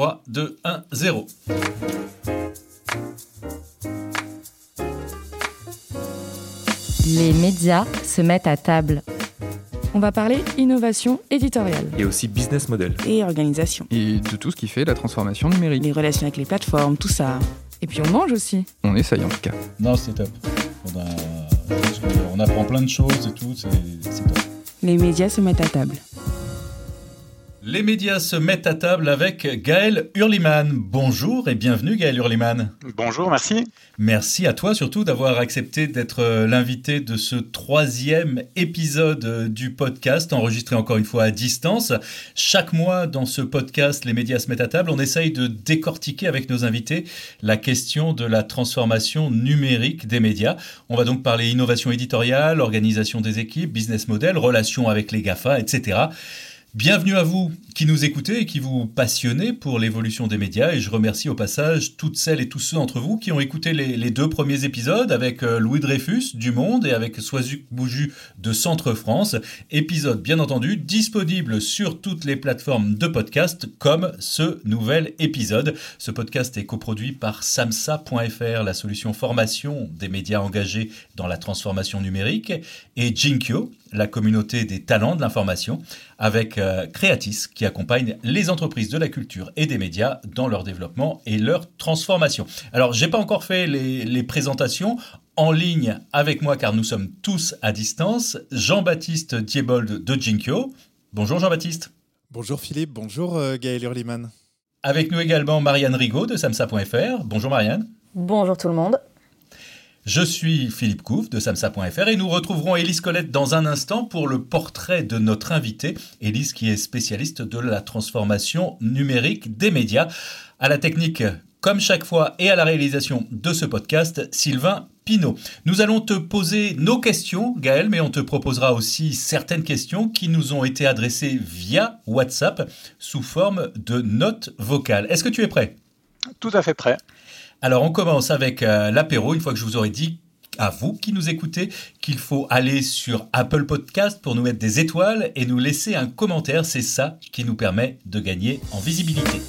3, 2, 1, 0. Les médias se mettent à table. On va parler innovation éditoriale. Et aussi business model. Et organisation. Et de tout ce qui fait la transformation numérique. Les relations avec les plateformes, tout ça. Et puis on mange aussi. On essaye en tout cas. Non, c'est top. On, a... on apprend plein de choses et tout, c'est top. Les médias se mettent à table. Les médias se mettent à table avec Gaël Hurliman. Bonjour et bienvenue Gaël Hurliman. Bonjour, merci. Merci à toi surtout d'avoir accepté d'être euh, l'invité de ce troisième épisode euh, du podcast, enregistré encore une fois à distance. Chaque mois dans ce podcast, les médias se mettent à table, on essaye de décortiquer avec nos invités la question de la transformation numérique des médias. On va donc parler innovation éditoriale, organisation des équipes, business model, relations avec les GAFA, etc. Bienvenue à vous qui nous écoutez et qui vous passionnez pour l'évolution des médias. Et je remercie au passage toutes celles et tous ceux d'entre vous qui ont écouté les, deux premiers épisodes avec euh, Louis Dreyfus du Monde et avec Soisuc Bouju de Centre France. Épisode bien entendu disponible sur toutes les plateformes de podcast comme ce nouvel épisode. Ce podcast est coproduit par samsa.fr, la solution formation des médias engagés dans la transformation numérique, et Jinkyo, la communauté des talents de l'information, avec euh, Creatis qui accompagne les entreprises de la culture et des médias dans leur développement et leur transformation. Alors, j'ai pas encore fait les, présentations en ligne avec moi car nous sommes tous à distance. Jean-Baptiste Diebold de Jinkyo. Bonjour Jean-Baptiste. Bonjour Philippe, bonjour euh, Gaël Hurliman. Avec nous également Marianne Rigaud de samsa.fr. Bonjour Marianne. Bonjour tout le monde. Je suis Philippe Couve de samsa.fr et nous retrouverons Élise Colette dans un instant pour le portrait de notre invité, Élise qui est spécialiste de la transformation numérique des médias. À la technique, comme chaque fois, et à la réalisation de ce podcast, Sylvain Pinault. Nous allons te poser nos questions, Gaël, mais on te proposera aussi certaines questions qui nous ont été adressées via WhatsApp sous forme de notes vocales. Est-ce que tu es prêt? Tout à fait prêt. Alors on commence avec euh, l'apéro, une fois que je vous aurai dit à vous qui nous écoutez qu'il faut aller sur Apple Podcast pour nous mettre des étoiles et nous laisser un commentaire. C'est ça qui nous permet de gagner en visibilité.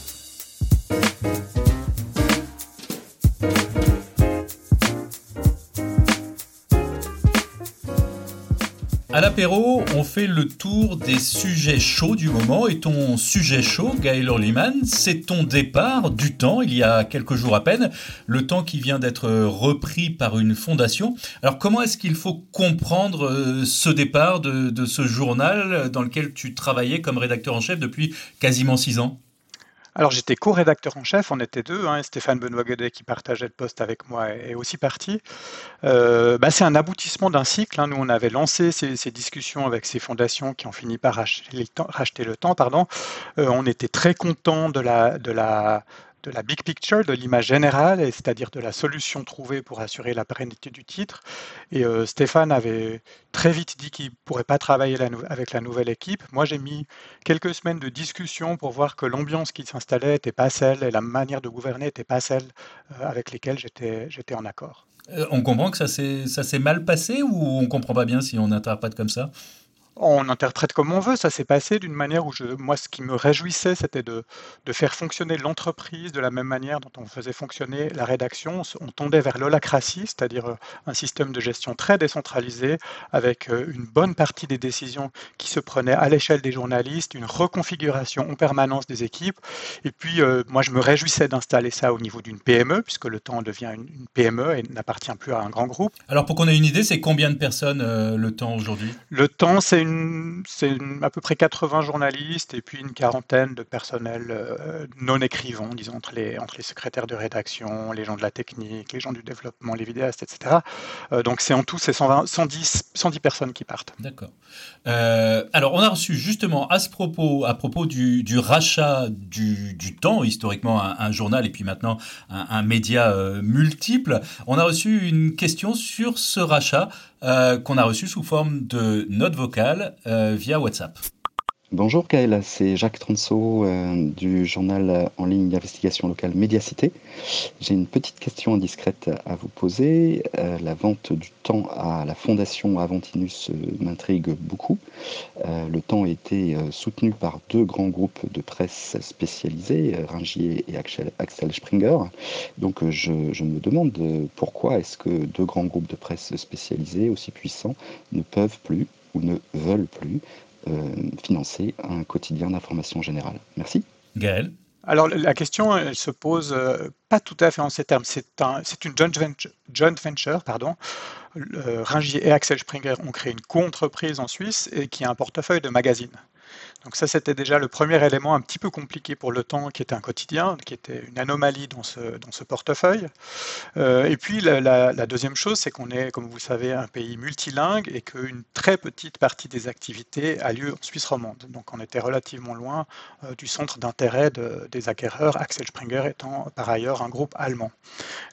À l'apéro, on fait le tour des sujets chauds du moment. Et ton sujet chaud, Gaël Orliman, c'est ton départ du temps, il y a quelques jours à peine, le temps qui vient d'être repris par une fondation. Alors comment est-ce qu'il faut comprendre euh, ce départ de, de ce journal dans lequel tu travaillais comme rédacteur en chef depuis quasiment six ans? Alors j'étais co-rédacteur en chef, on était deux, hein, Stéphane Benoît Godet qui partageait le poste avec moi est aussi parti. Euh, bah, c'est un aboutissement d'un cycle. Hein. Nous on avait lancé ces, discussions avec ces fondations qui ont fini par racheter le temps. Pardon. Euh, on était très contents de la de la big picture, de l'image générale, c'est-à-dire de la solution trouvée pour assurer la pérennité du titre. Et euh, Stéphane avait très vite dit qu'il ne pourrait pas travailler avec la nouvelle équipe. Moi, j'ai mis quelques semaines de discussion pour voir que l'ambiance qui s'installait n'était pas celle et la manière de gouverner n'était pas celle euh, avec lesquelles j'étais en accord. Euh, on comprend que ça s'est mal passé ou on ne comprend pas bien si on interprète comme ça? On interprète comme on veut. Ça s'est passé d'une manière où je, moi, ce qui me réjouissait, c'était de, de, faire fonctionner l'entreprise de la même manière dont on faisait fonctionner la rédaction. On tendait vers l'holacratie, c'est-à-dire euh, un système de gestion très décentralisé, avec euh, une bonne partie des décisions qui se prenaient à l'échelle des journalistes, une reconfiguration en permanence des équipes. Et puis, euh, moi, je me réjouissais d'installer ça au niveau d'une PME, puisque le temps devient une, PME et n'appartient plus à un grand groupe. Alors, pour qu'on ait une idée, c'est combien de personnes le temps aujourd'hui? Le temps, c'est c'est à peu près 80 journalistes et puis une quarantaine de personnels euh, non écrivants, disons, entre les, secrétaires de rédaction, les gens de la technique, les gens du développement, les vidéastes, etc. Euh, donc c'est en tout, c'est 110, 110 personnes qui partent. D'accord. Euh, alors on a reçu justement à ce propos, à propos du, rachat du, temps, historiquement un, journal et puis maintenant un média multiple, on a reçu une question sur ce rachat. Euh, qu'on a reçu sous forme de note vocale euh, via WhatsApp. Bonjour Gaël, c'est Jacques Transo euh, du journal en ligne d'investigation locale Médiacité. J'ai une petite question indiscrète à vous poser. Euh, la vente du temps à la fondation Aventinus m'intrigue beaucoup. Euh, le temps a été soutenu par deux grands groupes de presse spécialisés, Ringier et Axel Springer. Donc je, me demande pourquoi est-ce que deux grands groupes de presse spécialisés aussi puissants ne peuvent plus ou ne veulent plus euh, financer un quotidien d'information générale. Merci. Gaël alors la question elle se pose euh, pas tout à fait en ces termes. C'est un, une joint venture, joint venture pardon. Ringier et Axel Springer ont créé une co-entreprise en Suisse et qui a un portefeuille de magazines. Donc ça, c'était déjà le premier élément un petit peu compliqué pour le temps, qui était un quotidien, qui était une anomalie dans ce, dans ce portefeuille. Euh, et puis la, deuxième chose, c'est qu'on est, comme vous savez, un pays multilingue et qu'une très petite partie des activités a lieu en Suisse romande. Donc on était relativement loin euh, du centre d'intérêt des acquéreurs, Axel Springer étant par ailleurs un groupe allemand.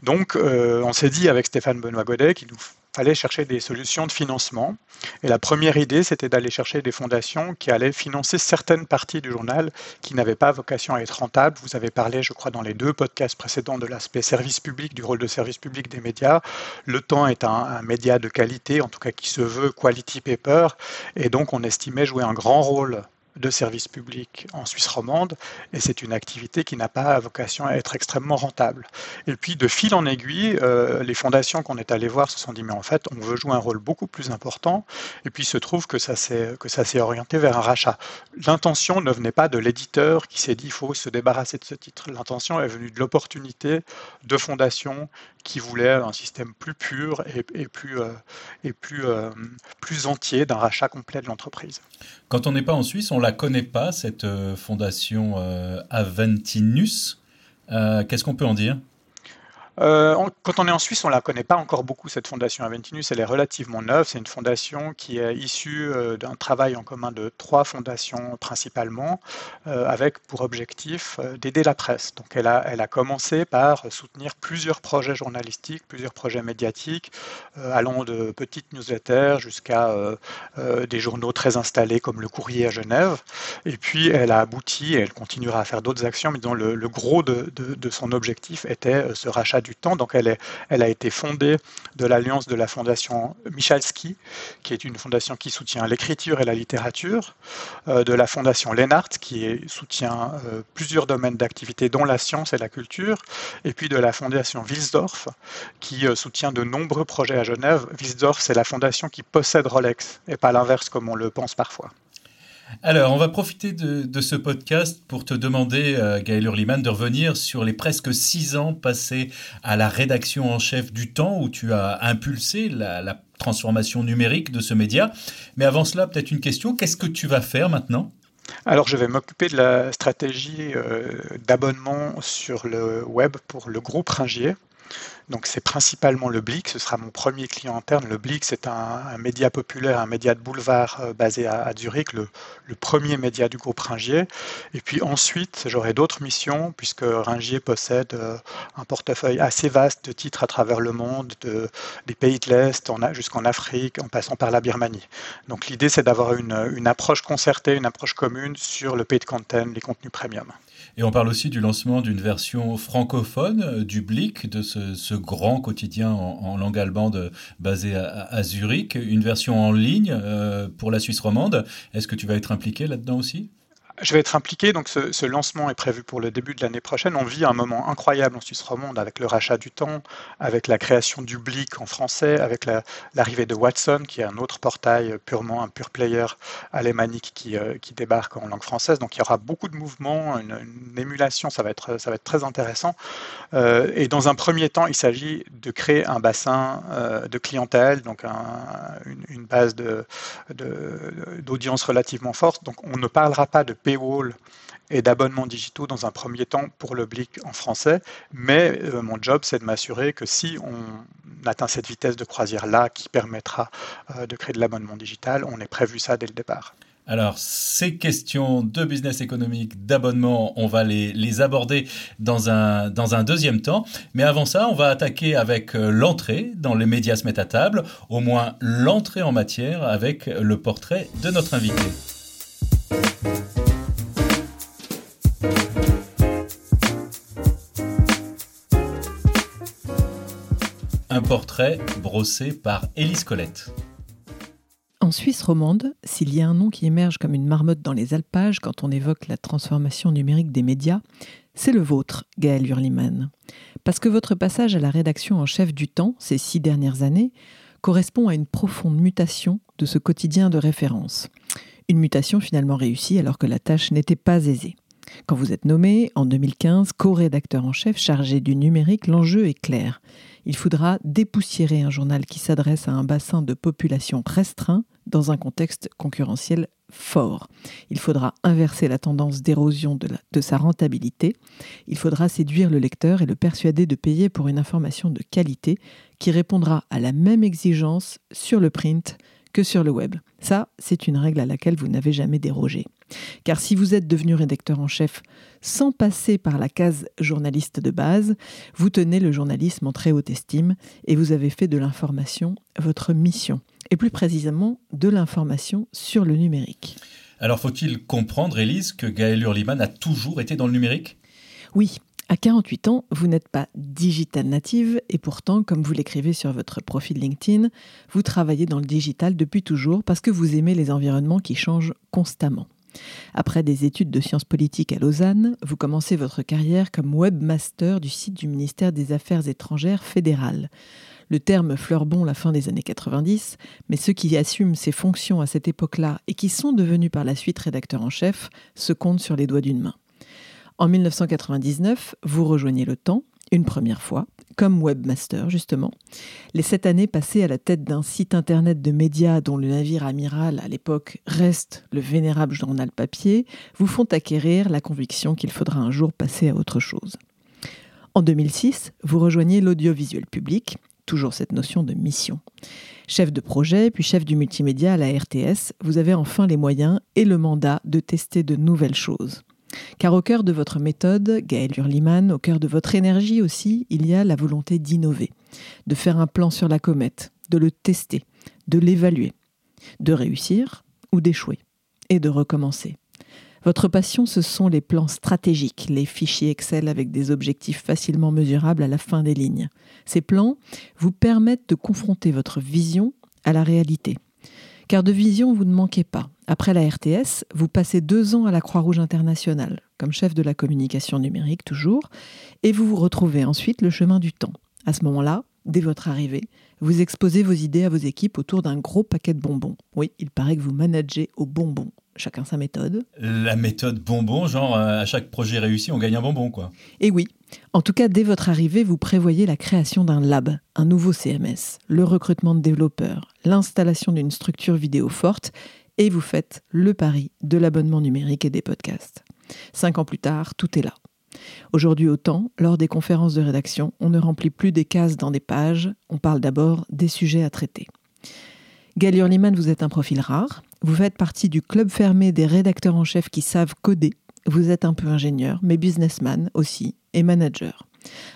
Donc euh, on s'est dit avec Stéphane Benoît Godet qu'il nous fallait chercher des solutions de financement. Et la première idée, c'était d'aller chercher des fondations qui allaient financer certaines parties du journal qui n'avaient pas vocation à être rentables. Vous avez parlé, je crois, dans les deux podcasts précédents de l'aspect service public, du rôle de service public des médias. Le temps est un, un média de qualité, en tout cas qui se veut quality paper, et donc on estimait jouer un grand rôle de services publics en Suisse romande, et c'est une activité qui n'a pas vocation à être extrêmement rentable. Et puis, de fil en aiguille, euh, les fondations qu'on est allé voir se sont dit, mais en fait, on veut jouer un rôle beaucoup plus important, et puis il se trouve que ça s'est orienté vers un rachat. L'intention ne venait pas de l'éditeur qui s'est dit, il faut se débarrasser de ce titre. L'intention est venue de l'opportunité de fondations qui voulaient un système plus pur et, plus, euh, et plus, euh, plus entier d'un rachat complet de l'entreprise. Quand on n'est pas en Suisse, on la connaît pas, cette euh, fondation Aventinus. Qu'est-ce qu'on peut en dire? Euh, quand on est en Suisse, on ne la connaît pas encore beaucoup, cette fondation Aventinus. Elle est relativement neuve. C'est une fondation qui est issue euh, d'un travail en commun de trois fondations principalement, euh, avec pour objectif d'aider la presse. Donc elle a, elle a commencé par soutenir plusieurs projets journalistiques, plusieurs projets médiatiques, allant de petites newsletters jusqu'à des journaux très installés comme le Courrier à Genève. Et puis elle a abouti, et elle continuera à faire d'autres actions, mais le, le gros de, de, de, son objectif était ce rachat temps. Donc elle, elle a été fondée de l'alliance de la fondation Michalski, qui est une fondation qui soutient l'écriture et la littérature, euh, de la fondation Lennart, qui soutient euh, plusieurs domaines d'activité, dont la science et la culture, et puis de la fondation Wilsdorf, qui euh, soutient de nombreux projets à Genève. Wilsdorf, c'est la fondation qui possède Rolex, et pas l'inverse comme on le pense parfois. Alors, on va profiter de, ce podcast pour te demander, euh, Gaël Hurliman, de revenir sur les presque six ans passés à la rédaction en chef du Temps, où tu as impulsé la, transformation numérique de ce média. Mais avant cela, peut-être une question, qu'est-ce que tu vas faire maintenant? Alors, je vais m'occuper de la stratégie euh, d'abonnement sur le web pour le groupe Ringier. Donc c'est principalement le Blick, ce sera mon premier client interne. Le Blick, c'est un, média populaire, un média de boulevard euh, basé à, Zurich, le, premier média du groupe Ringier. Et puis ensuite, j'aurai d'autres missions, puisque Ringier possède euh, un portefeuille assez vaste de titres à travers le monde, de, des pays de l'Est jusqu'en Afrique, en passant par la Birmanie. Donc l'idée, c'est d'avoir une, approche concertée, une approche commune sur le paid content, les contenus premium. Et on parle aussi du lancement d'une version francophone euh, du Blick, de ce, grand quotidien en, langue allemande basé à, Zurich, une version en ligne euh, pour la Suisse romande. Est-ce que tu vas être impliqué là-dedans aussi? Je vais être impliqué, donc ce, lancement est prévu pour le début de l'année prochaine. On vit un moment incroyable en Suisse romande avec le rachat du temps, avec la création du Blick en français, avec l'arrivée de Watson, qui est un autre portail purement un pur player alémanique qui, euh, qui débarque en langue française. Donc il y aura beaucoup de mouvements, une, émulation, ça va, être, ça va être très intéressant. Euh, et dans un premier temps, il s'agit de créer un bassin euh, de clientèle, donc une, base d'audience de, relativement forte. Donc on ne parlera pas de paywall et d'abonnements digitaux dans un premier temps pour le Blick en français. Mais euh, mon job, c'est de m'assurer que si on atteint cette vitesse de croisière-là qui permettra euh, de créer de l'abonnement digital, on ait prévu ça dès le départ. Alors, ces questions de business économique, d'abonnement, on va les, les aborder dans un, dans un deuxième temps. Mais avant ça, on va attaquer avec euh, l'entrée dans les médias se mettent à table, au moins l'entrée en matière avec le portrait de notre invité. Un portrait brossé par Élise Colette. En Suisse romande, s'il y a un nom qui émerge comme une marmotte dans les alpages quand on évoque la transformation numérique des médias, c'est le vôtre, Gaël Hurliman. Parce que votre passage à la rédaction en chef du temps, ces six dernières années, correspond à une profonde mutation de ce quotidien de référence. Une mutation finalement réussie alors que la tâche n'était pas aisée. Quand vous êtes nommé, en 2015, co-rédacteur en chef chargé du numérique, l'enjeu est clair. Il faudra dépoussiérer un journal qui s'adresse à un bassin de population restreint dans un contexte concurrentiel fort. Il faudra inverser la tendance d'érosion de, sa rentabilité. Il faudra séduire le lecteur et le persuader de payer pour une information de qualité qui répondra à la même exigence sur le print que sur le web. Ça, c'est une règle à laquelle vous n'avez jamais dérogé. Car si vous êtes devenu rédacteur en chef sans passer par la case journaliste de base, vous tenez le journalisme en très haute estime et vous avez fait de l'information votre mission. Et plus précisément, de l'information sur le numérique. Alors faut-il comprendre, Élise, que Gaël Hurliman a toujours été dans le numérique? Oui, à 48 ans, vous n'êtes pas digital native et pourtant, comme vous l'écrivez sur votre profil LinkedIn, vous travaillez dans le digital depuis toujours parce que vous aimez les environnements qui changent constamment. Après des études de sciences politiques à Lausanne, vous commencez votre carrière comme webmaster du site du ministère des Affaires étrangères fédéral. Le terme fleurbon la fin des années 90, mais ceux qui assument ces fonctions à cette époque-là et qui sont devenus par la suite rédacteurs en chef se comptent sur les doigts d'une main. En 1999, vous rejoignez le temps, une première fois, comme webmaster justement. Les sept années passées à la tête d'un site internet de médias dont le navire amiral à l'époque reste le vénérable journal papier vous font acquérir la conviction qu'il faudra un jour passer à autre chose. En 2006, vous rejoignez l'audiovisuel public, toujours cette notion de mission. Chef de projet, puis chef du multimédia à la RTS, vous avez enfin les moyens et le mandat de tester de nouvelles choses. Car au cœur de votre méthode, Gaël Hurliman, au cœur de votre énergie aussi, il y a la volonté d'innover, de faire un plan sur la comète, de le tester, de l'évaluer, de réussir ou d'échouer, et de recommencer. Votre passion, ce sont les plans stratégiques, les fichiers Excel avec des objectifs facilement mesurables à la fin des lignes. Ces plans vous permettent de confronter votre vision à la réalité. Car de vision, vous ne manquez pas. Après la RTS, vous passez deux ans à la Croix-Rouge internationale, comme chef de la communication numérique toujours, et vous vous retrouvez ensuite le chemin du temps. À ce moment-là, dès votre arrivée, vous exposez vos idées à vos équipes autour d'un gros paquet de bonbons. Oui, il paraît que vous managez aux bonbons. Chacun sa méthode. La méthode bonbon, genre à chaque projet réussi, on gagne un bonbon, quoi. Et oui. En tout cas, dès votre arrivée, vous prévoyez la création d'un lab, un nouveau CMS, le recrutement de développeurs, l'installation d'une structure vidéo forte, et vous faites le pari de l'abonnement numérique et des podcasts. Cinq ans plus tard, tout est là. Aujourd'hui autant, lors des conférences de rédaction, on ne remplit plus des cases dans des pages, on parle d'abord des sujets à traiter. Gaël Hurliman, vous êtes un profil rare. Vous faites partie du club fermé des rédacteurs en chef qui savent coder. Vous êtes un peu ingénieur, mais businessman aussi, et manager.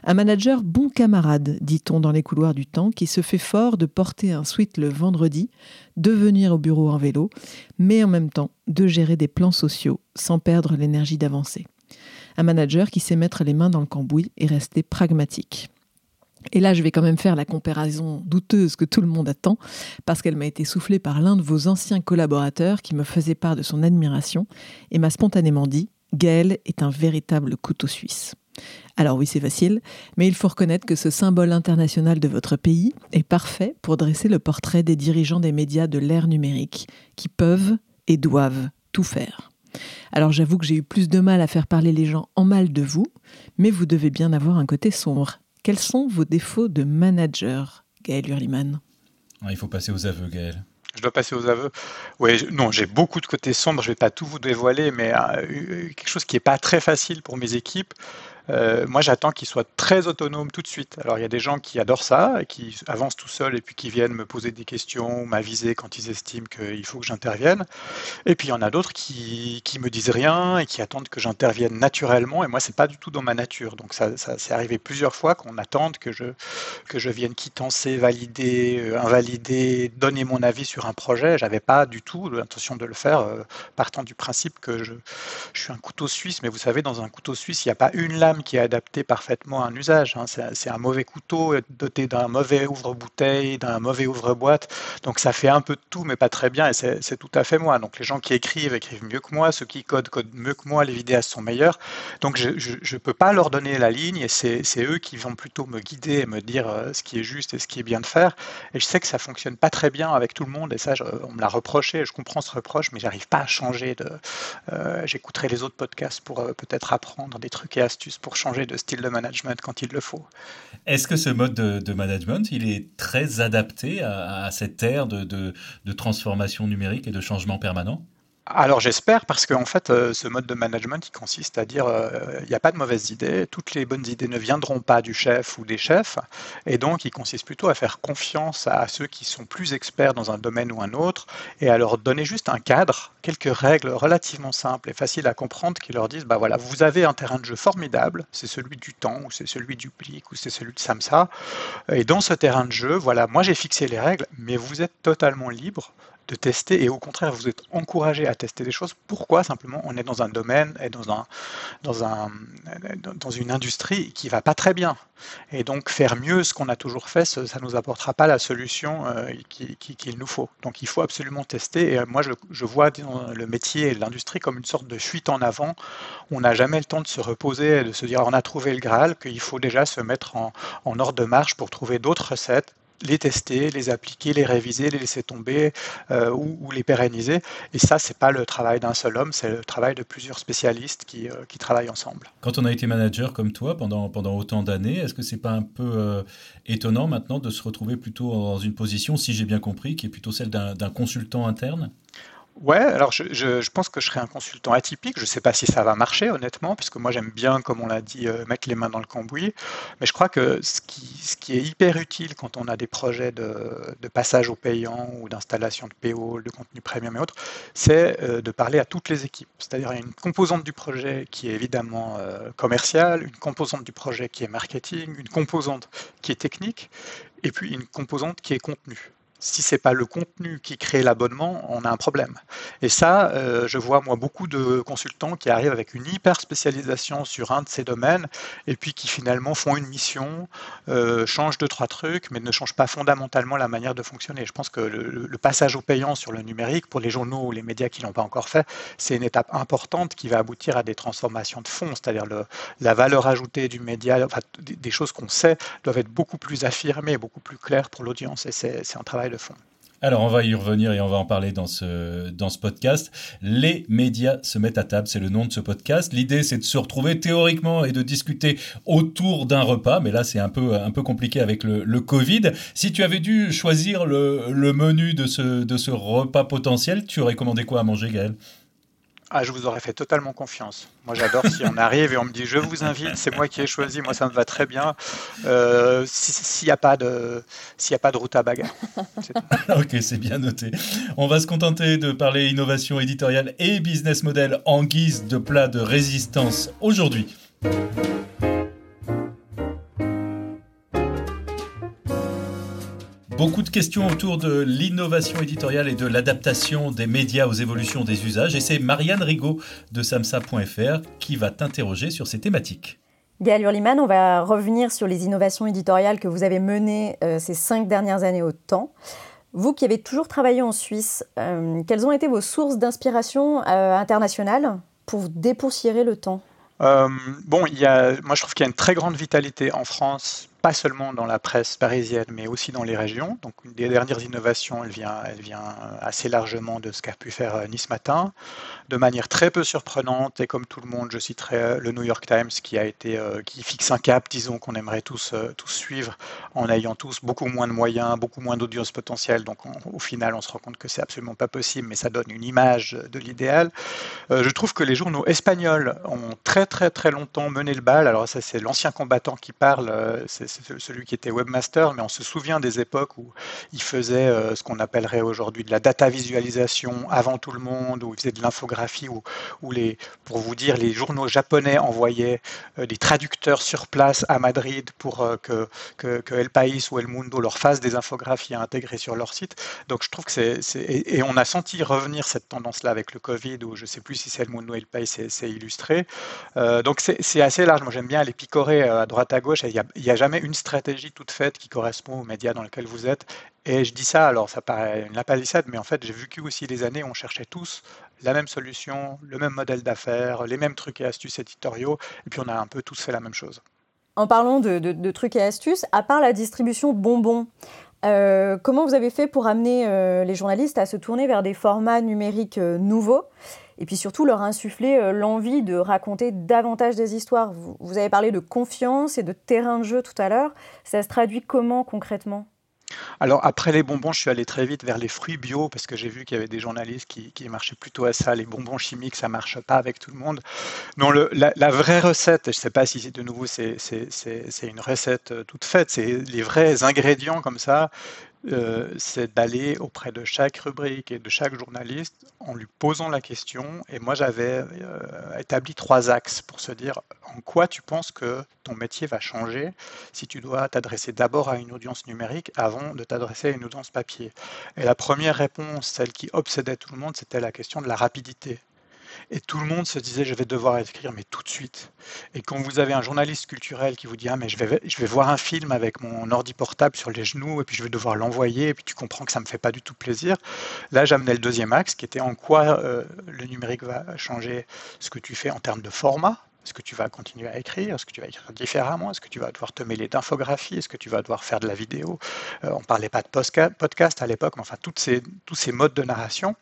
Un manager bon camarade, dit-on dans les couloirs du temps, qui se fait fort de porter un suite le vendredi, de venir au bureau en vélo, mais en même temps de gérer des plans sociaux sans perdre l'énergie d'avancer. Un manager qui sait mettre les mains dans le cambouis et rester pragmatique. Et là, je vais quand même faire la comparaison douteuse que tout le monde attend, parce qu'elle m'a été soufflée par l'un de vos anciens collaborateurs qui me faisait part de son admiration et m'a spontanément dit Gaël est un véritable couteau suisse. Alors oui, c'est facile, mais il faut reconnaître que ce symbole international de votre pays est parfait pour dresser le portrait des dirigeants des médias de l'ère numérique, qui peuvent et doivent tout faire. Alors j'avoue que j'ai eu plus de mal à faire parler les gens en mal de vous, mais vous devez bien avoir un côté sombre. Quels sont vos défauts de manager, Gaël Hurliman Il faut passer aux aveux, Gaël. Je dois passer aux aveux. Oui, non, j'ai beaucoup de côtés sombres. Je ne vais pas tout vous dévoiler, mais euh, quelque chose qui n'est pas très facile pour mes équipes, Euh, moi, j'attends qu'ils soient très autonomes tout de suite. Alors, il y a des gens qui adorent ça, qui avancent tout seuls et puis qui viennent me poser des questions ou m'aviser quand ils estiment qu'il faut que j'intervienne. Et puis, il y en a d'autres qui, qui me disent rien et qui attendent que j'intervienne naturellement. Et moi, c'est pas du tout dans ma nature. Donc, ça, ça c'est arrivé plusieurs fois qu'on attende que je, que je vienne quittancer, valider, euh, invalider, donner mon avis sur un projet. J'avais pas du tout l'intention de le faire, euh, partant du principe que je, je suis un couteau suisse. Mais vous savez, dans un couteau suisse, il n'y a pas une lame qui est adapté parfaitement à un usage. Hein. C'est un mauvais couteau doté d'un mauvais ouvre-bouteille, d'un mauvais ouvre-boîte. Donc ça fait un peu de tout, mais pas très bien, et c'est tout à fait moi. Donc les gens qui écrivent, écrivent mieux que moi, ceux qui codent, codent mieux que moi, les vidéastes sont meilleurs. Donc je ne peux pas leur donner la ligne, et c'est eux qui vont plutôt me guider et me dire euh, ce qui est juste et ce qui est bien de faire. Et je sais que ça fonctionne pas très bien avec tout le monde, et ça, on me l'a reproché, je comprends ce reproche, mais j'arrive pas à changer. Euh, j'écouterai les autres podcasts pour euh, peut-être apprendre des trucs et astuces pour changer de style de management quand il le faut. Est-ce que ce mode de, management, il est très adapté à, cette ère de, de transformation numérique et de changement permanent? Alors j'espère parce qu'en fait euh, ce mode de management il consiste à dire euh, il n'y a pas de mauvaises idées, toutes les bonnes idées ne viendront pas du chef ou des chefs et donc il consiste plutôt à faire confiance à ceux qui sont plus experts dans un domaine ou un autre et à leur donner juste un cadre, quelques règles relativement simples et faciles à comprendre qui leur disent bah voilà vous avez un terrain de jeu formidable, c'est celui du temps ou c'est celui du plic ou c'est celui de Samsa et dans ce terrain de jeu voilà moi j'ai fixé les règles mais vous êtes totalement libre de tester et au contraire vous êtes encouragé à tester des choses. Pourquoi simplement on est dans un domaine et dans, un, dans, un, dans une industrie qui va pas très bien? Et donc faire mieux ce qu'on a toujours fait, ça ne nous apportera pas la solution euh, qu'il nous faut. Donc il faut absolument tester et euh, moi je, je vois le métier et l'industrie comme une sorte de fuite en avant. On n'a jamais le temps de se reposer et de se dire on a trouvé le Graal, qu'il faut déjà se mettre en, en ordre de marche pour trouver d'autres recettes les tester, les appliquer, les réviser, les laisser tomber euh, ou, les pérenniser. Et ça, c'est pas le travail d'un seul homme, c'est le travail de plusieurs spécialistes qui, euh, travaillent ensemble. Quand on a été manager comme toi pendant, pendant autant d'années, est-ce que c'est pas un peu euh, étonnant maintenant de se retrouver plutôt dans une position, si j'ai bien compris, qui est plutôt celle d'un consultant interne? Ouais, alors je, je, pense que je serai un consultant atypique. Je ne sais pas si ça va marcher, honnêtement, puisque moi j'aime bien, comme on l'a dit, euh, mettre les mains dans le cambouis. Mais je crois que ce qui, ce qui est hyper utile quand on a des projets de, de passage au payant ou d'installation de PO, de contenu premium et autres, c'est euh, de parler à toutes les équipes. C'est-à-dire une composante du projet qui est évidemment euh, commerciale, une composante du projet qui est marketing, une composante qui est technique, et puis une composante qui est contenu si c'est pas le contenu qui crée l'abonnement, on a un problème. Et ça, euh, je vois moi beaucoup de consultants qui arrivent avec une hyper spécialisation sur un de ces domaines et puis qui finalement font une mission, euh, changent deux trois trucs, mais ne changent pas fondamentalement la manière de fonctionner. Je pense que le, passage au payant sur le numérique pour les journaux ou les médias qui l'ont pas encore fait, c'est une étape importante qui va aboutir à des transformations de fond, c'est-à-dire la valeur ajoutée du média, des, des choses qu'on sait doivent être beaucoup plus affirmées, beaucoup plus claires pour l'audience. Et c'est un travail fond. Alors, on va y revenir et on va en parler dans ce, dans ce podcast. Les médias se mettent à table, c'est le nom de ce podcast. L'idée, c'est de se retrouver théoriquement et de discuter autour d'un repas, mais là, c'est un peu, un peu compliqué avec le, le Covid. Si tu avais dû choisir le, le menu de ce, de ce repas potentiel, tu aurais commandé quoi à manger, Gaël? Ah, je vous aurais fait totalement confiance. Moi, j'adore si on arrive et on me dit je vous invite, c'est moi qui ai choisi, moi ça me va très bien. Euh, s'il n'y a a pas de route à bagarre. ok, c'est bien noté. On va se contenter de parler innovation éditoriale et business model en guise de plat de résistance aujourd'hui. Beaucoup de questions autour de l'innovation éditoriale et de l'adaptation des médias aux évolutions des usages. Et c'est Marianne Rigaud de samsa.fr qui va t'interroger sur ces thématiques. Gaël Hurliman, on va revenir sur les innovations éditoriales que vous avez menées euh, ces cinq dernières années au temps. Vous qui avez toujours travaillé en Suisse, euh, quelles ont été vos sources d'inspiration euh, internationales pour dépoussiérer le temps? Bon, il y a, moi je trouve qu'il y a une très grande vitalité en France pas seulement dans la presse parisienne, mais aussi dans les régions. Donc, une des dernières innovations, elle vient, elle vient assez largement de ce qu'a pu faire euh, Nice Matin. De manière très peu surprenante. Et comme tout le monde, je citerai le New York Times qui a été, qui fixe un cap, disons qu'on aimerait tous, tous suivre en ayant tous beaucoup moins de moyens, beaucoup moins d'audience potentielle. Donc au final, on se rend compte que c'est absolument pas possible, mais ça donne une image de l'idéal. je trouve que les journaux espagnols ont très très très longtemps mené le bal. Alors ça, c'est l'ancien combattant qui parle, c'est celui qui était webmaster, mais on se souvient des époques où il faisait ce qu'on appellerait aujourd'hui de la data visualisation avant tout le monde, où il faisait de l'infographie, où, où, les, pour vous dire, les journaux japonais envoyaient euh, des traducteurs sur place à Madrid pour euh, que, que, El País ou El Mundo leur fassent des infographies à intégrer sur leur site. Donc je trouve que c'est... Et, on a senti revenir cette tendance-là avec le Covid, où je ne sais plus si c'est El Mundo ou El País, c'est illustré. Euh, donc c'est assez large. Moi j'aime bien les picorer à droite à gauche. Il n'y a, jamais une stratégie toute faite qui correspond aux médias dans lesquels vous êtes. Et je dis ça, alors ça paraît une lapalissade, mais en fait, j'ai vécu aussi des années où on cherchait tous la même solution, le même modèle d'affaires, les mêmes trucs et astuces éditoriaux, et puis on a un peu tous fait la même chose. En parlant de, trucs et astuces, à part la distribution bonbons, euh, comment vous avez fait pour amener euh, les journalistes à se tourner vers des formats numériques euh, nouveaux et puis surtout leur insuffler l'envie de raconter davantage des histoires? Vous avez parlé de confiance et de terrain de jeu tout à l'heure. Ça se traduit comment concrètement? Alors après les bonbons, je suis allé très vite vers les fruits bio parce que j'ai vu qu'il y avait des journalistes qui, marchaient plutôt à ça. Les bonbons chimiques, ça marche pas avec tout le monde. Non, le, la, vraie recette, je ne sais pas si de nouveau c'est une recette euh, toute faite, c'est les vrais ingrédients comme ça. Euh, c'est d'aller auprès de chaque rubrique et de chaque journaliste en lui posant la question. Et moi, j'avais euh, établi trois axes pour se dire en quoi tu penses que ton métier va changer si tu dois t'adresser d'abord à une audience numérique avant de t'adresser à une audience papier. Et la première réponse, celle qui obsédait tout le monde, c'était la question de la rapidité. Et tout le monde se disait, je vais devoir écrire, mais tout de suite. Et quand vous avez un journaliste culturel qui vous dit, ah, mais je vais, voir un film avec mon ordi portable sur les genoux, et puis je vais devoir l'envoyer, et puis tu comprends que ça ne me fait pas du tout plaisir. Là, j'amenais le deuxième axe, qui était en quoi euh, le numérique va changer ce que tu fais en termes de format, est-ce que tu vas continuer à écrire? Est-ce que tu vas écrire différemment? Est-ce que tu vas devoir te mêler d'infographie Est-ce que tu vas devoir faire de la vidéo? Euh, On ne parlait pas de podcast à l'époque, mais enfin ces, tous ces modes de narration.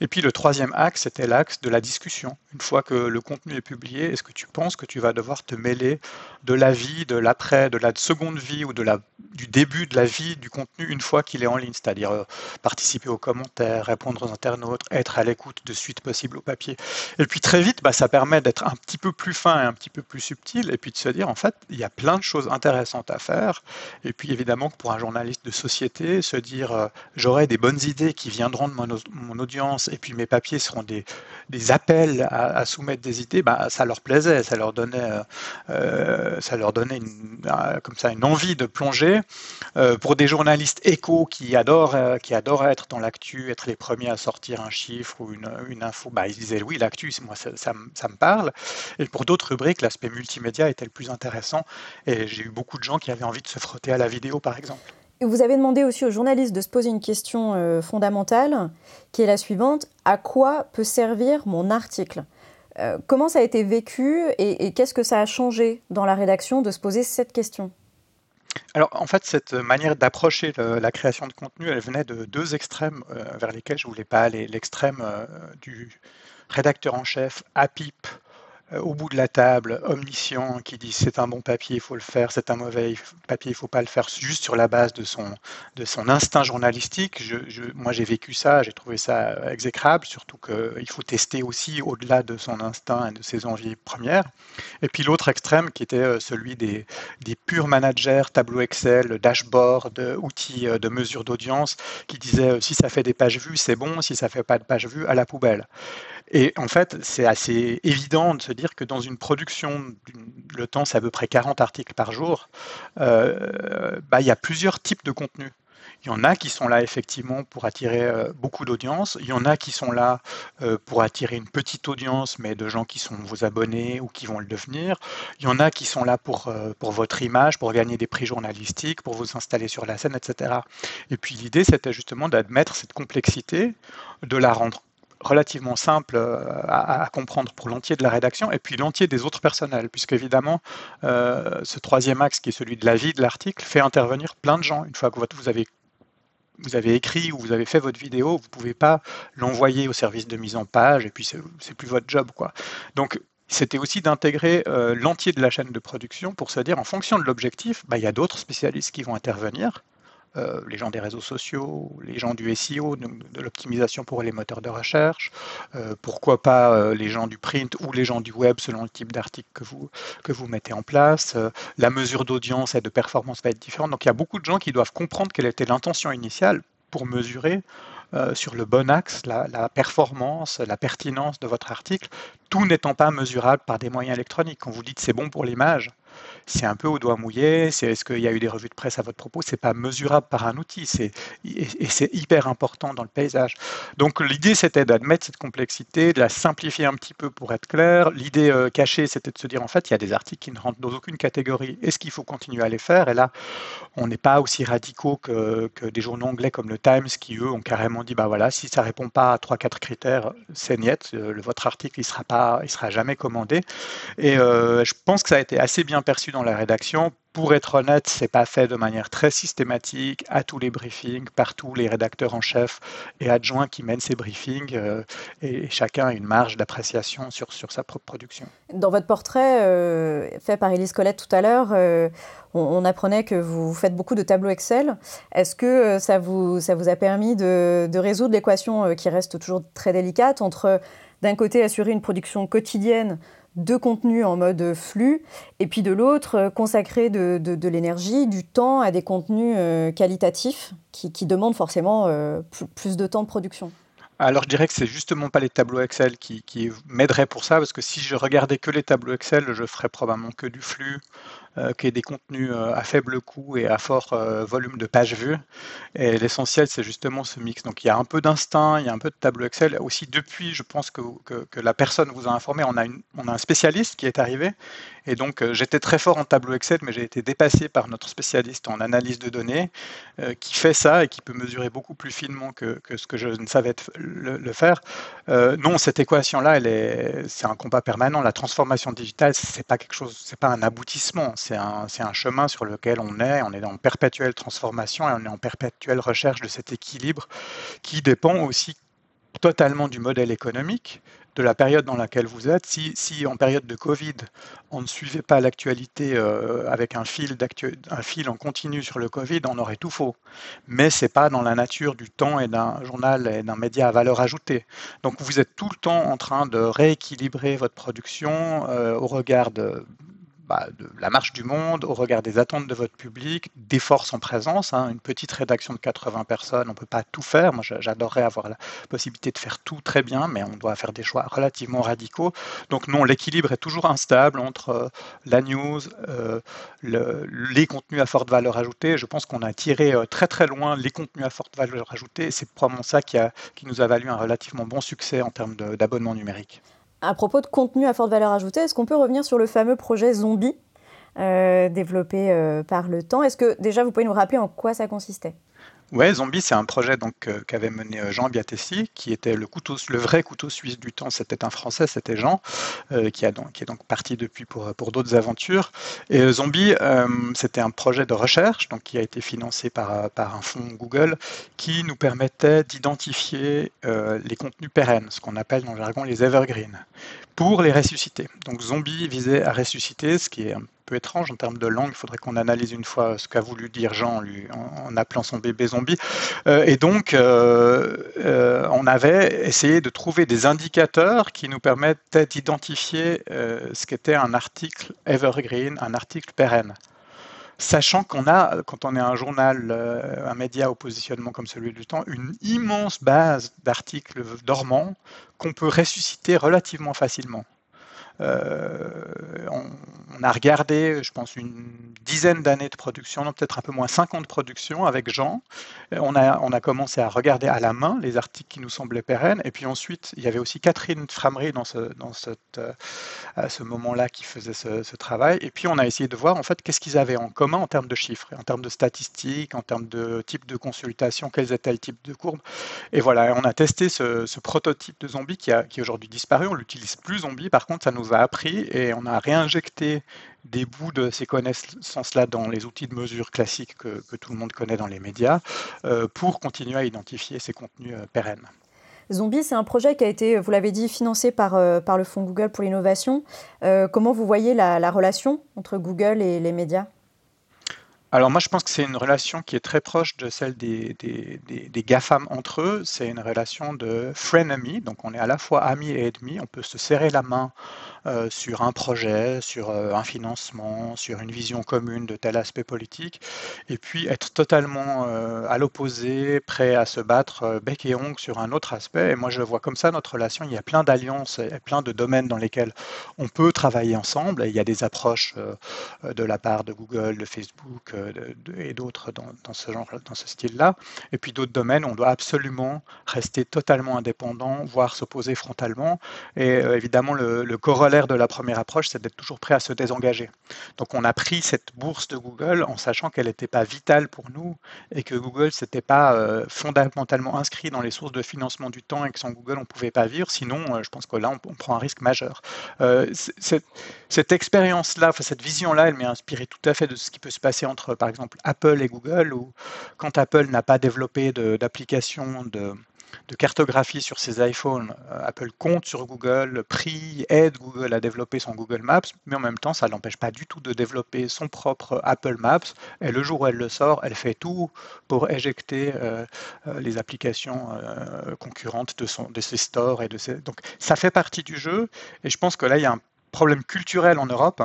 Et puis le troisième axe, c'était l'axe de la discussion. Une fois que le contenu est publié, est-ce que tu penses que tu vas devoir te mêler de la vie, de l'après, de la seconde vie ou du début de la vie du contenu une fois qu'il est en ligne? C'est-à-dire euh, participer aux commentaires, répondre aux internautes, être à l'écoute de suite possible au papier. Et puis très vite, bah, ça permet d'être un petit peu plus fin et un petit peu plus subtil, et puis de se dire, en fait, il y a plein de choses intéressantes à faire. Et puis évidemment que pour un journaliste de société, se dire, euh, j'aurai des bonnes idées qui viendront de mon, audience, et puis mes papiers seront des, des appels à, soumettre des idées, bah, ça leur plaisait, ça leur donnait, euh, euh, ça leur donnait une, comme ça une envie de plonger. pour des journalistes échos qui adorent, qui adorent être dans l'actu, être les premiers à sortir un chiffre ou une, une info, bah, ils disaient, oui, l'actu, ça, ça, ça me parle. Et pour d'autres rubriques, l'aspect multimédia était le plus intéressant. Et j'ai eu beaucoup de gens qui avaient envie de se frotter à la vidéo, par exemple. Vous avez demandé aussi aux journalistes de se poser une question euh, fondamentale, qui est la suivante. À quoi peut servir mon article? Euh, Comment ça a été vécu et, qu'est-ce que ça a changé dans la rédaction de se poser cette question? Alors en fait, cette manière d'approcher la création de contenu, elle venait de deux extrêmes euh, vers lesquels je ne voulais pas aller. L'extrême du rédacteur en chef à pipe euh, au bout de la table, omniscient, qui dit c'est un bon papier, il faut le faire, c'est un mauvais papier, il faut pas le faire, juste sur la base de son, de son instinct journalistique. Moi, j'ai vécu ça, j'ai trouvé ça exécrable, surtout qu'il faut tester aussi au-delà de son instinct et de ses envies premières. Et puis l'autre extrême, qui était euh, celui des, des purs managers, tableau Excel, dashboard, outils euh, de mesure d'audience, qui disaient si ça fait des pages vues, c'est bon, si ça fait pas de pages vues, à la poubelle. Et en fait, c'est assez évident de se dire que dans une production, le temps c'est à peu près 40 articles par jour, euh, bah, il y a plusieurs types de contenus. Il y en a qui sont là effectivement pour attirer euh, beaucoup d'audience. Il y en a qui sont là euh, pour attirer une petite audience, mais de gens qui sont vos abonnés ou qui vont le devenir. Il y en a qui sont là pour, pour votre image, pour gagner des prix journalistiques, pour vous installer sur la scène, etc. Et puis l'idée, c'était justement d'admettre cette complexité, de la rendre relativement simple euh, à, comprendre pour l'entier de la rédaction et puis l'entier des autres personnels, puisque évidemment, euh, ce troisième axe qui est celui de la vie de l'article fait intervenir plein de gens. Une fois que vous avez vous avez écrit ou vous avez fait votre vidéo, vous ne pouvez pas l'envoyer au service de mise en page et puis c'est plus votre job. Quoi. Donc c'était aussi d'intégrer euh, l'entier de la chaîne de production pour se dire en fonction de l'objectif, bah, il y a d'autres spécialistes qui vont intervenir. Euh, les gens des réseaux sociaux, les gens du SEO, de, l'optimisation pour les moteurs de recherche, euh, pourquoi pas les gens du print ou les gens du web selon le type d'article que vous, que vous mettez en place. la mesure d'audience et de performance va être différente. Donc il y a beaucoup de gens qui doivent comprendre quelle était l'intention initiale pour mesurer euh, sur le bon axe, la, performance, la pertinence de votre article, tout n'étant pas mesurable par des moyens électroniques. Quand vous dites c'est bon pour l'image, c'est un peu au doigt mouillé. C'est est-ce qu'il y a eu des revues de presse à votre propos? C'est pas mesurable par un outil. C'est et c'est hyper important dans le paysage. Donc l'idée c'était d'admettre cette complexité, de la simplifier un petit peu pour être clair. L'idée euh, cachée c'était de se dire en fait il y a des articles qui ne rentrent dans aucune catégorie. Est-ce qu'il faut continuer à les faire? Et là on n'est pas aussi radicaux que, des journaux anglais comme le Times qui eux ont carrément dit bah voilà si ça répond pas à trois quatre critères c'est niet. Euh, votre article il sera pas il sera jamais commandé. Et euh, je pense que ça a été assez bien perçu dans la rédaction. Pour être honnête, c'est pas fait de manière très systématique à tous les briefings, par tous les rédacteurs en chef et adjoints qui mènent ces briefings, euh, et chacun a une marge d'appréciation sur, sur sa propre production. Dans votre portrait euh, fait par Elise Colette tout à l'heure, euh, on, apprenait que vous faites beaucoup de tableaux Excel. Est-ce que ça vous, ça vous a permis de, de résoudre l'équation qui reste toujours très délicate entre d'un côté assurer une production quotidienne de contenu en mode flux, et puis de l'autre, euh, consacrer de, l'énergie, du temps à des contenus euh, qualitatifs qui, demandent forcément euh, plus de temps de production. Alors je dirais que c'est justement pas les tableaux Excel qui, qui m'aideraient pour ça, parce que si je regardais que les tableaux Excel, je ferais probablement que du flux, qui est des contenus euh, à faible coût et à fort euh, volume de pages vues. Et l'essentiel, c'est justement ce mix. Donc il y a un peu d'instinct, il y a un peu de tableau Excel. Aussi, depuis, je pense que, que, la personne vous a informé, on a, une, on a un spécialiste qui est arrivé. Et donc j'étais très fort en tableau Excel, mais j'ai été dépassé par notre spécialiste en analyse de données qui fait ça et qui peut mesurer beaucoup plus finement que, ce que je ne savais le, faire. non, cette équation-là, c'est un combat permanent. La transformation digitale, c'est pas quelque chose, c'est pas un aboutissement c'est un, chemin sur lequel on est, on est en perpétuelle transformation et on est en perpétuelle recherche de cet équilibre qui dépend aussi totalement du modèle économique, de la période dans laquelle vous êtes. Si, en période de Covid, on ne suivait pas l'actualité euh, avec un fil, un fil en continu sur le Covid, on aurait tout faux. Mais ce n'est pas dans la nature du temps et d'un journal et d'un média à valeur ajoutée. Donc vous êtes tout le temps en train de rééquilibrer votre production euh, au regard de bah, la marche du monde, au regard des attentes de votre public, des forces en présence. Hein. Une petite rédaction de 80 personnes, on ne peut pas tout faire. Moi, j'adorerais avoir la possibilité de faire tout très bien, mais on doit faire des choix relativement radicaux. Donc non, l'équilibre est toujours instable entre euh, la news, euh, les contenus à forte valeur ajoutée. Je pense qu'on a tiré euh, très très loin les contenus à forte valeur ajoutée. C'est probablement ça qui, qui nous a valu un relativement bon succès en termes d'abonnement numérique. À propos de contenu à forte valeur ajoutée, est-ce qu'on peut revenir sur le fameux projet Zombie euh, développé euh, par le temps? Est-ce que déjà vous pouvez nous rappeler en quoi ça consistait? Ouais, Zombie, c'est un projet donc euh, qu'avait mené euh, Jean Biatessi, qui était le vrai couteau suisse du temps. C'était un Français, c'était Jean, euh, qui, a donc, qui est donc parti depuis pour, pour d'autres aventures. Zombie, c'était un projet de recherche, donc qui a été financé par, par un fonds Google, qui nous permettait d'identifier les contenus pérennes, ce qu'on appelle dans le jargon les evergreens, pour les ressusciter. Donc Zombie visait à ressusciter, ce qui est un peu étrange en termes de langue. Il faudrait qu'on analyse une fois ce qu'a voulu dire Jean lui, en, appelant son bébé zombie. Euh, et donc, euh, euh, on avait essayé de trouver des indicateurs qui nous permettaient d'identifier ce qu'était un article evergreen, un article pérenne sachant qu'on a, quand on est un journal, un média au positionnement comme celui du temps, une immense base d'articles dormants qu'on peut ressusciter relativement facilement. Euh, on, a regardé, je pense, une dizaine d'années de production, peut-être un peu moins 50 productions avec Jean. On a, on a commencé à regarder à la main les articles qui nous semblaient pérennes. Et puis ensuite, il y avait aussi Catherine Framery dans ce, euh, à ce moment-là qui faisait ce, travail. Et puis on a essayé de voir en fait qu'est-ce qu'ils avaient en commun en termes de chiffres, en termes de statistiques, en termes de type de consultation, quels étaient les types de courbes. Et voilà, on a testé ce, prototype de zombie qui, a, qui aujourd'hui disparu. On l'utilise plus zombie. Par contre, ça nous nous a appris et on a réinjecté des bouts de ces connaissances-là dans les outils de mesure classiques que, tout le monde connaît dans les médias euh, pour continuer à identifier ces contenus euh, pérennes. Zombie, c'est un projet qui a été, vous l'avez dit, financé par, euh, par le Fonds Google pour l'innovation. comment vous voyez la, relation entre Google et les médias? Alors moi je pense que c'est une relation qui est très proche de celle des, des, des, GAFAM entre eux. C'est une relation de frenemy, donc on est à la fois amis et ennemis, on peut se serrer la main euh, sur un projet, sur euh, un financement, sur une vision commune de tel aspect politique, et puis être totalement euh, à l'opposé, prêt à se battre bec et ongle sur un autre aspect. Et moi, je vois comme ça notre relation. Il y a plein d'alliances, et plein de domaines dans lesquels on peut travailler ensemble. Il y a des approches de la part de Google, de Facebook et d'autres dans, ce genre, dans ce style-là. Et puis d'autres domaines on doit absolument rester totalement indépendant, voire s'opposer frontalement. Et évidemment, le corollaire de la première approche, c'est d'être toujours prêt à se désengager. Donc on a pris cette bourse de Google en sachant qu'elle n'était pas vitale pour nous et que Google s'était pas euh, fondamentalement inscrit dans les sources de financement du temps et que sans Google on ne pouvait pas vivre. Sinon, euh, je pense que là on, prend un risque majeur. Euh, cette, expérience-là, cette vision-là, elle m'est inspirée tout à fait de ce qui peut se passer entre par exemple Apple et Google, ou quand Apple n'a pas développé d'application de de cartographie sur ses iPhones, euh, Apple compte sur Google, prie, aide Google à développer son Google Maps, mais en même temps, ça l'empêche pas du tout de développer son propre Apple Maps. Et le jour où elle le sort, elle fait tout pour éjecter euh, euh, les applications concurrentes de, son, de ses stores. Et de ses... Donc, ça fait partie du jeu. Et je pense que là, il y a un problème culturel en Europe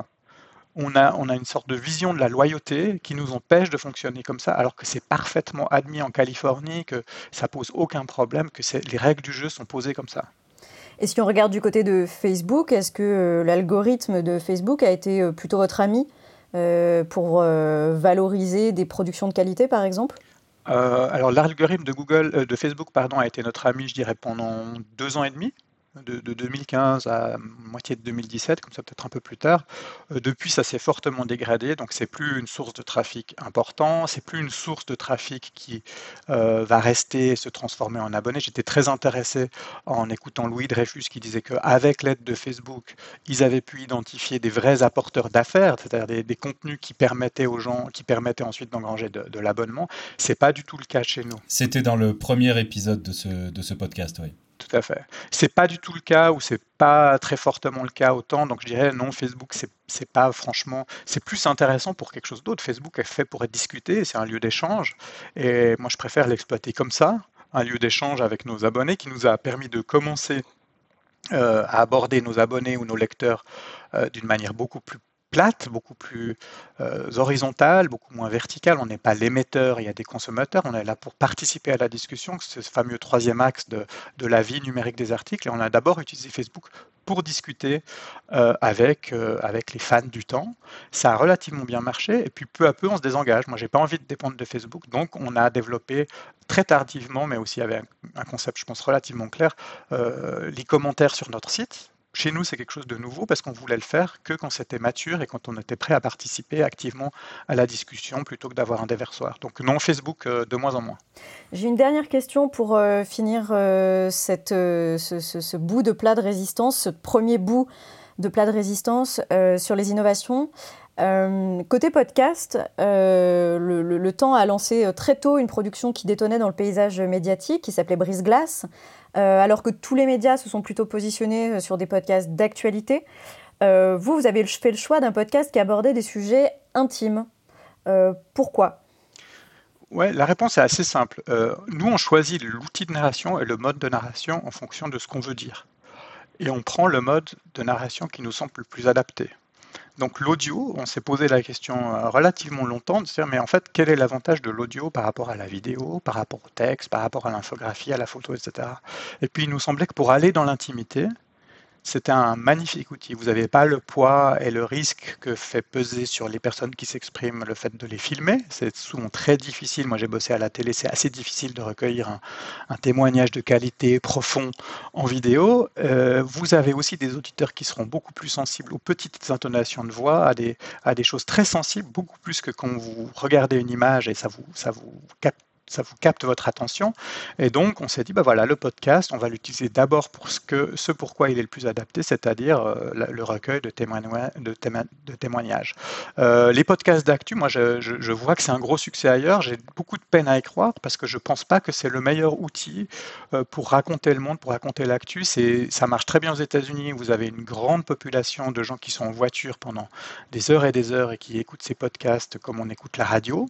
on a, on a, une sorte de vision de la loyauté qui nous empêche de fonctionner comme ça, alors que c'est parfaitement admis en Californie, que ça pose aucun problème, que les règles du jeu sont posées comme ça. Et si on regarde du côté de Facebook, est-ce que euh, l'algorithme de Facebook a été euh, plutôt votre ami euh, pour valoriser des productions de qualité, par exemple? Alors l'algorithme de Google, de Facebook, pardon, a été notre ami, je dirais, pendant deux ans et demi de, 2015 à moitié de 2017, comme ça peut-être un peu plus tard. Euh, depuis, ça s'est fortement dégradé, donc c'est plus une source de trafic important, c'est plus une source de trafic qui euh, va rester et se transformer en abonnés. J'étais très intéressé en écoutant Louis Dreyfus qui disait qu'avec l'aide de Facebook, ils avaient pu identifier des vrais apporteurs d'affaires, c'est-à-dire des, contenus qui permettaient aux gens, qui permettaient ensuite d'engranger de, de l'abonnement. C'est pas du tout le cas chez nous. C'était dans le premier épisode de ce, de ce podcast, oui. Tout à fait. C'est pas du tout le cas ou c'est pas très fortement le cas autant. Donc je dirais non, Facebook c'est pas franchement, c'est plus intéressant pour quelque chose d'autre. Facebook est fait pour être discuté, c'est un lieu d'échange et moi je préfère l'exploiter comme ça, un lieu d'échange avec nos abonnés qui nous a permis de commencer euh, à aborder nos abonnés ou nos lecteurs euh, d'une manière beaucoup plus plate, beaucoup plus euh, horizontale, beaucoup moins verticale. On n'est pas l'émetteur, il y a des consommateurs. On est là pour participer à la discussion, ce fameux troisième axe de, de la vie numérique des articles. On a d'abord utilisé Facebook pour discuter euh, avec, euh, avec les fans du temps. Ça a relativement bien marché et puis peu à peu on se désengage. Moi j'ai pas envie de dépendre de Facebook, donc on a développé très tardivement, mais aussi avec un, concept je pense relativement clair, les commentaires sur notre site. Chez nous, c'est quelque chose de nouveau parce qu'on voulait le faire que quand c'était mature et quand on était prêt à participer activement à la discussion plutôt que d'avoir un déversoir. Donc non, Facebook euh, de moins en moins. J'ai une dernière question pour euh, finir euh, ce, bout de plat de résistance, ce premier bout de plat de résistance sur les innovations. Côté podcast, le, le, temps a lancé très tôt une production qui détonnait dans le paysage médiatique, qui s'appelait Brise Glace. Euh, alors que tous les médias se sont plutôt positionnés euh, sur des podcasts d'actualité. Euh, vous, vous avez fait le choix d'un podcast qui abordait des sujets intimes. pourquoi? Ouais, la réponse est assez simple. nous, on choisit l'outil de narration et le mode de narration en fonction de ce qu'on veut dire. Et on prend le mode de narration qui nous semble le plus adapté. Donc l'audio, on s'est posé la question euh, relativement longtemps de se dire mais en fait quel est l'avantage de l'audio par rapport à la vidéo, par rapport au texte, par rapport à l'infographie, à la photo, etc. Et puis il nous semblait que pour aller dans l'intimité, c'est un magnifique outil. Vous n'avez pas le poids et le risque que fait peser sur les personnes qui s'expriment le fait de les filmer. C'est souvent très difficile. Moi, j'ai bossé à la télé, c'est assez difficile de recueillir un, témoignage de qualité profond en vidéo. Euh, vous avez aussi des auditeurs qui seront beaucoup plus sensibles aux petites intonations de voix, à des, choses très sensibles, beaucoup plus que quand vous regardez une image et ça vous capte ça vous capte votre attention. Et donc, on s'est dit, bah voilà, le podcast, on va l'utiliser d'abord pour ce, que, ce pourquoi il est le plus adapté, c'est-à-dire euh, le recueil de, témoignages. De, de témoignages. Euh, les podcasts d'actu, moi, je, je, vois que c'est un gros succès ailleurs. J'ai beaucoup de peine à y croire parce que je ne pense pas que c'est le meilleur outil euh, pour raconter le monde, pour raconter l'actu. Ça marche très bien aux États-Unis. Vous avez une grande population de gens qui sont en voiture pendant des heures et des heures et qui écoutent ces podcasts comme on écoute la radio.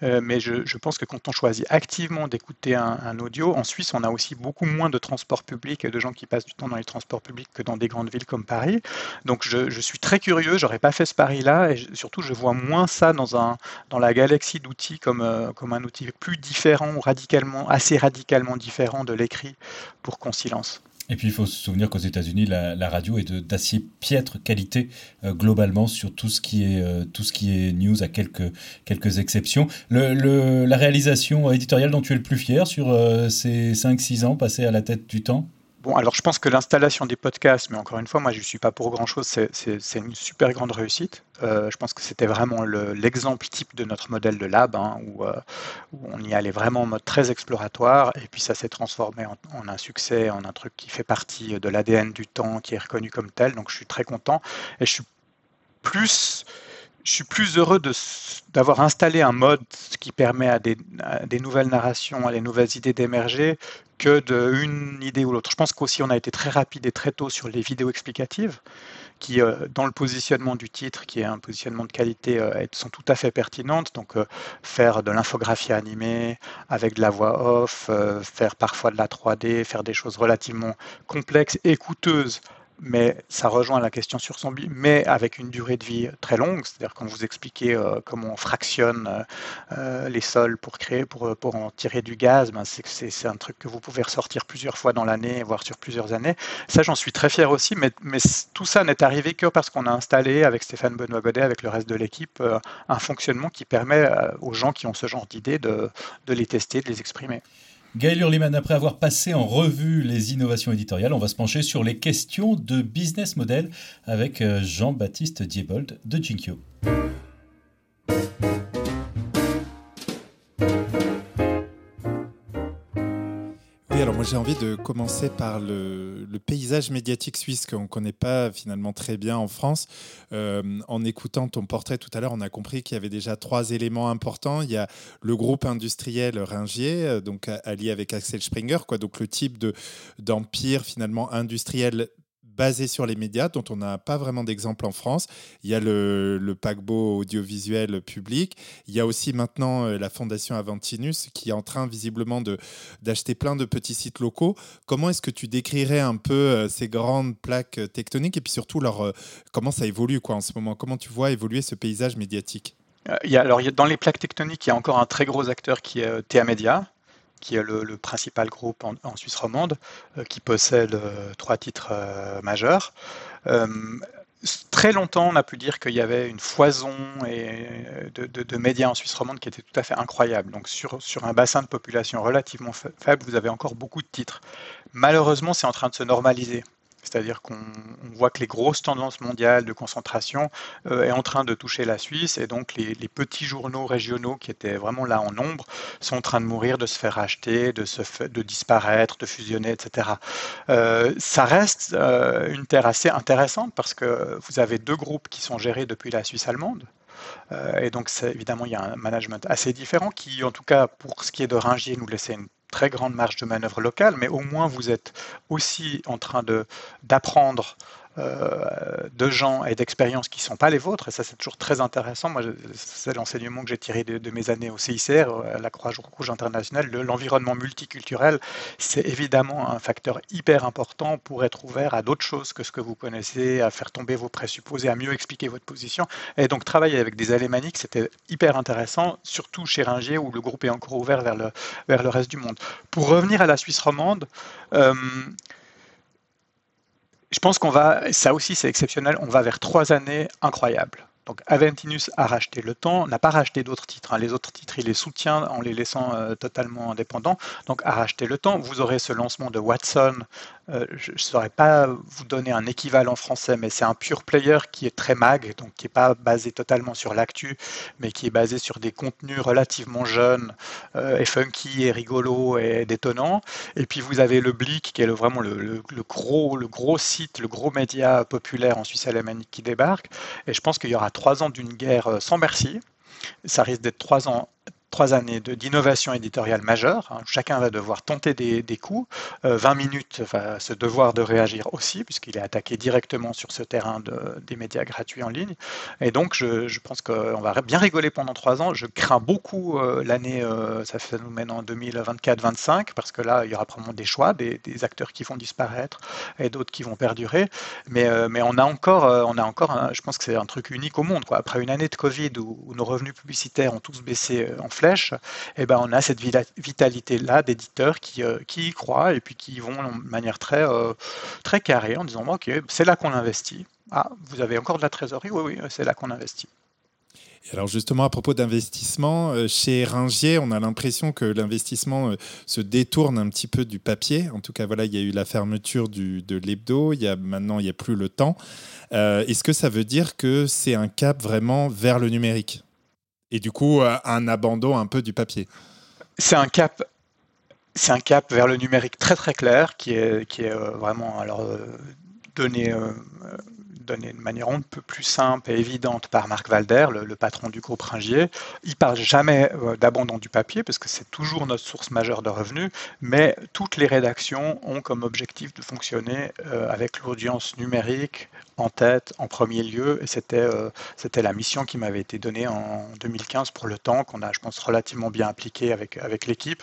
mais je, je pense que quand on choisit activement d'écouter un, audio. En Suisse, on a aussi beaucoup moins de transports publics et de gens qui passent du temps dans les transports publics que dans des grandes villes comme Paris. Donc je, suis très curieux, j'aurais pas fait ce pari-là et surtout je vois moins ça dans, un, dans la galaxie d'outils comme, euh, comme un outil plus différent ou radicalement, assez radicalement différent de l'écrit pour Concilence. Et puis il faut se souvenir qu'aux États-Unis, la, radio est d'assez piètre qualité euh, globalement sur tout ce qui est euh, tout ce qui est news à quelques quelques exceptions. La réalisation éditoriale dont tu es le plus fier sur euh, ces 5-6 ans passés à la tête du temps? Alors je pense que l'installation des podcasts, mais encore une fois, moi je ne suis pas pour grand-chose, c'est une super grande réussite. Euh, je pense que c'était vraiment l'exemple type de notre modèle de lab, hein, euh, où, on y allait vraiment en mode très exploratoire, et puis ça s'est transformé en, un succès, en un truc qui fait partie de l'ADN du temps, qui est reconnu comme tel, donc je suis très content, et je suis plus je suis plus heureux d'avoir installé un mode qui permet à des, nouvelles narrations, à des nouvelles idées d'émerger, que d'une idée ou l'autre. Je pense qu'aussi on a été très rapide et très tôt sur les vidéos explicatives, qui, euh, dans le positionnement du titre, qui est un positionnement de qualité, euh, sont tout à fait pertinentes. Donc, euh, faire de l'infographie animée avec de la voix off, faire parfois de la 3D, faire des choses relativement complexes et coûteuses mais ça rejoint la question sur son zombie, mais avec une durée de vie très longue. C'est-à-dire quand vous expliquez euh, comment on fractionne euh, euh, les sols pour créer, pour, pour en tirer du gaz, ben c'est un truc que vous pouvez ressortir plusieurs fois dans l'année, voire sur plusieurs années. Ça, j'en suis très fier aussi, mais, mais tout ça n'est arrivé que parce qu'on a installé avec Stéphane Benoît-Godet, avec le reste de l'équipe, un fonctionnement qui permet aux gens qui ont ce genre d'idées de, de les tester, de les exprimer. Gaël Hurliman, après avoir passé en revue les innovations éditoriales, on va se pencher sur les questions de business model avec euh, Jean-Baptiste Diebold de Jinkyo. J'ai envie de commencer par le, paysage médiatique suisse qu'on ne connaît pas finalement très bien en France. Euh, en écoutant ton portrait tout à l'heure, on a compris qu'il y avait déjà trois éléments importants. Il y a le groupe industriel Ringier, euh, donc allié avec Axel Springer, quoi, donc le type d'empire finalement industriel basé sur les médias, dont on n'a pas vraiment d'exemple en France. Il y a le, paquebot audiovisuel public. Il y a aussi maintenant euh, la Fondation Aventinus qui est en train visiblement d'acheter plein de petits sites locaux. Comment est-ce que tu décrirais un peu euh, ces grandes plaques tectoniques et puis surtout euh, comment ça évolue quoi, en ce moment? Comment tu vois évoluer ce paysage médiatique? Alors, dans les plaques tectoniques, il y a encore un très gros acteur qui est TA Media, qui est le, principal groupe en, Suisse romande, euh, qui possède euh, trois titres euh, majeurs. Très longtemps, on a pu dire qu'il y avait une foison de, médias en Suisse romande qui était tout à fait incroyable. Donc sur, sur un bassin de population relativement faible, vous avez encore beaucoup de titres. Malheureusement, c'est en train de se normaliser. C'est-à-dire qu'on voit que les grosses tendances mondiales de concentration euh, est en train de toucher la Suisse et donc les, petits journaux régionaux qui étaient vraiment là en nombre sont en train de mourir, de se faire racheter, de, se de disparaître, de fusionner, etc. Euh, ça reste euh, une terre assez intéressante parce que vous avez deux groupes qui sont gérés depuis la Suisse allemande. et donc, évidemment, il y a un management assez différent qui, en tout cas, pour ce qui est de Ringier, nous laissait une très grande marge de manœuvre locale, mais au moins vous êtes aussi en train d'apprendre de gens et d'expériences qui ne sont pas les vôtres, et ça c'est toujours très intéressant. Moi, c'est l'enseignement que j'ai tiré de, mes années au CICR, euh, à la Croix-Rouge internationale. L'environnement multiculturel, c'est évidemment un facteur hyper important pour être ouvert à d'autres choses que ce que vous connaissez, à faire tomber vos présupposés, à mieux expliquer votre position. Et donc travailler avec des alémaniques, c'était hyper intéressant, surtout chez Ringier où le groupe est encore ouvert vers le, vers le reste du monde. Pour revenir à la Suisse romande, euh, je pense qu'on va, ça aussi c'est exceptionnel, on va vers trois années incroyables. Donc Aventinus a racheté le temps, n'a pas racheté d'autres titres. Hein. Les autres titres, il les soutient en les laissant euh, totalement indépendants. Donc a racheté le temps. Vous aurez ce lancement de Watson euh, je ne saurais pas vous donner un équivalent français, mais c'est un pure player qui est très mag, donc qui n'est pas basé totalement sur l'actu, mais qui est basé sur des contenus relativement jeunes et funky et rigolo et détonnants. Et puis vous avez le Blick, qui est vraiment le, gros, le gros site, le gros média populaire en Suisse alémanique qui débarque. Et je pense qu'il y aura trois ans d'une guerre sans merci. Ça risque d'être trois ans trois années d'innovation éditoriale majeure. Hein. Chacun va devoir tenter des, coups. 20 euh, minutes va se devoir de réagir aussi, puisqu'il est attaqué directement sur ce terrain des médias gratuits en ligne. Et donc, je, pense qu'on va bien rigoler pendant trois ans. Je crains beaucoup euh, l'année, euh, ça, nous mène en 2024-25, parce que là, il y aura probablement des choix, des, acteurs qui vont disparaître et d'autres qui vont perdurer. Mais, mais on a encore, on a encore je pense que c'est un truc unique au monde. Quoi. Après une année de Covid où, où nos revenus publicitaires ont tous baissé en flèche, eh ben, on a cette vitalité-là d'éditeurs qui, euh, qui y croient et puis qui vont de manière très, euh, très carrée en disant Ok, c'est là qu'on investit. Ah, vous avez encore de la trésorerie? Oui, oui, c'est là qu'on investit. alors justement, à propos d'investissement, euh, chez Ringier, on a l'impression que l'investissement se détourne un petit peu du papier. En tout cas, voilà, il y a eu la fermeture du, de l'hebdo, il y a, maintenant il n'y a plus le temps. Est-ce que ça veut dire que c'est un cap vraiment vers le numérique? Et du coup euh, un abandon un peu du papier. C'est un cap. C'est un cap vers le numérique très très clair qui est, qui est euh, vraiment alors euh, donné donné de manière un peu plus simple et évidente par Marc Valder, le, patron du groupe Ringier. Il parle jamais d'abandon du papier parce que c'est toujours notre source majeure de revenus, mais toutes les rédactions ont comme objectif de fonctionner avec l'audience numérique en tête, en premier lieu, et c'était euh, la mission qui m'avait été donnée en 2015 pour le temps, qu'on a, je pense, relativement bien appliqué avec, avec l'équipe.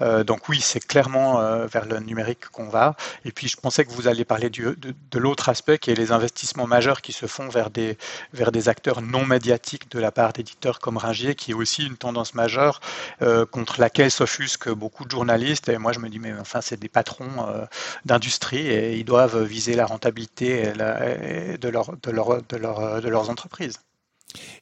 Euh, donc oui, c'est clairement euh, vers le numérique qu'on va. Et puis je pensais que vous alliez parler de, de l'autre aspect, qui est les investissements majeurs qui se font vers des, vers des acteurs non médiatiques de la part d'éditeurs comme Ringier, qui est aussi une tendance majeure contre laquelle s'offusquent beaucoup de journalistes. Et moi, je me dis, mais enfin, c'est des patrons d'industrie et ils doivent viser la rentabilité et la, de, leur, de, leur, de, leur, de leurs entreprises.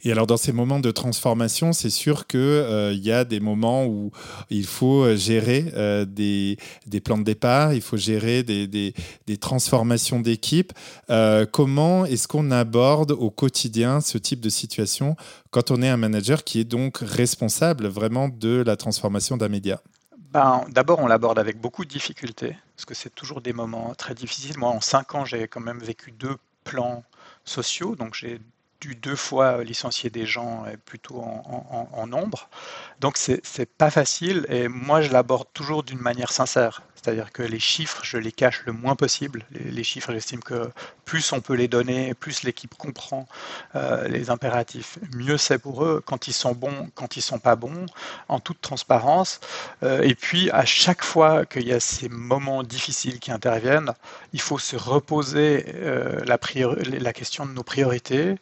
Et alors dans ces moments de transformation, c'est sûr qu'il euh, y a des moments où il faut gérer euh, des, des, plans de départ, il faut gérer des, des, des transformations d'équipe. Euh, comment est-ce qu'on aborde au quotidien ce type de situation quand on est un manager qui est donc responsable vraiment de la transformation d'un média? Ben, D'abord, on l'aborde avec beaucoup de difficultés, parce que c'est toujours des moments très difficiles. Moi, en cinq ans, j'ai quand même vécu deux plans sociaux. Donc j'ai dû deux fois licencier des gens plutôt en, nombre. Donc c'est pas facile et moi je l'aborde toujours d'une manière sincère. C'est-à-dire que les chiffres, je les cache le moins possible. Les, chiffres, j'estime que plus on peut les donner, plus l'équipe comprend euh, les impératifs, mieux c'est pour eux quand ils sont bons, quand ils sont pas bons, en toute transparence. Euh, et puis à chaque fois qu'il y a ces moments difficiles qui interviennent, il faut se reposer euh, la, question de nos priorités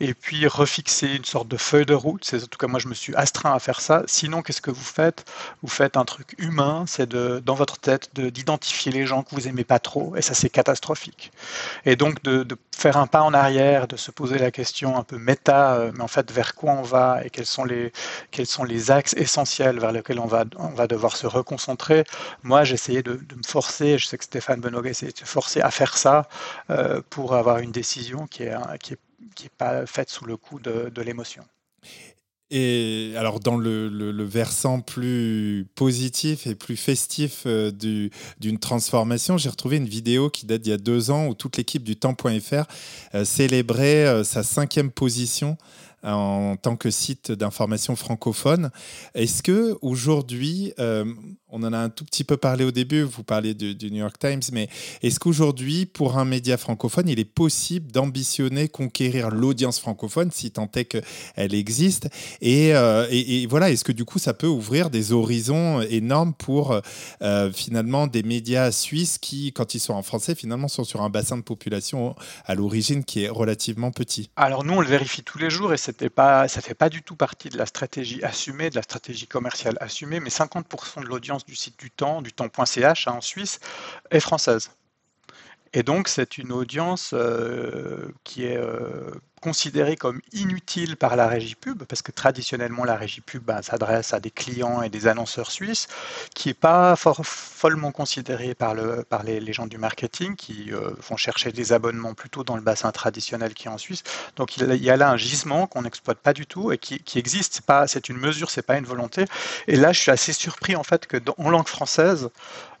et puis refixer une sorte de feuille de route. En tout cas moi je me suis astreint à faire ça. Sinon, qu'est-ce que vous faites? Vous faites un truc humain, c'est de dans votre tête d'identifier les gens que vous aimez pas trop, et ça c'est catastrophique. Et donc de, faire un pas en arrière, de se poser la question un peu méta, euh, mais en fait vers quoi on va et quels sont les, quels sont les axes essentiels vers lesquels on va, on va devoir se reconcentrer. Moi j'essayais de, de, me forcer, je sais que Stéphane Benoît essayait de se forcer à faire ça euh, pour avoir une décision qui est, qui est, qui est pas faite sous le coup de l'émotion. Et alors, dans le, versant plus positif et plus festif euh, d'une transformation, j'ai retrouvé une vidéo qui date d'il y a deux ans où toute l'équipe du temps.fr euh, célébrait euh, sa cinquième position en tant que site d'information francophone. Est-ce que aujourd'hui, on en a un tout petit peu parlé au début, vous parlez du, New York Times, mais est-ce qu'aujourd'hui, pour un média francophone, il est possible d'ambitionner conquérir l'audience francophone, si tant est qu'elle existe? Euh, et, voilà, est-ce que du coup, ça peut ouvrir des horizons énormes pour euh, finalement des médias suisses qui, quand ils sont en français, finalement sont sur un bassin de population à l'origine qui est relativement petit? Alors nous, on le vérifie tous les jours et pas, ça ne fait pas du tout partie de la stratégie assumée, de la stratégie commerciale assumée, mais 50% de l'audience du site du temps, du temps.ch hein, en Suisse, est française. Et donc, c'est une audience euh, qui est euh, considéré comme inutile par la régie pub, parce que traditionnellement la régie pub ben, s'adresse à des clients et des annonceurs suisses, qui n'est pas follement considéré par, le, par les, gens du marketing, qui euh, vont chercher des abonnements plutôt dans le bassin traditionnel qui est en Suisse. Donc il y a là un gisement qu'on n'exploite pas du tout et qui, existe. C'est une mesure, c'est pas une volonté. Et là, je suis assez surpris en fait que en langue française,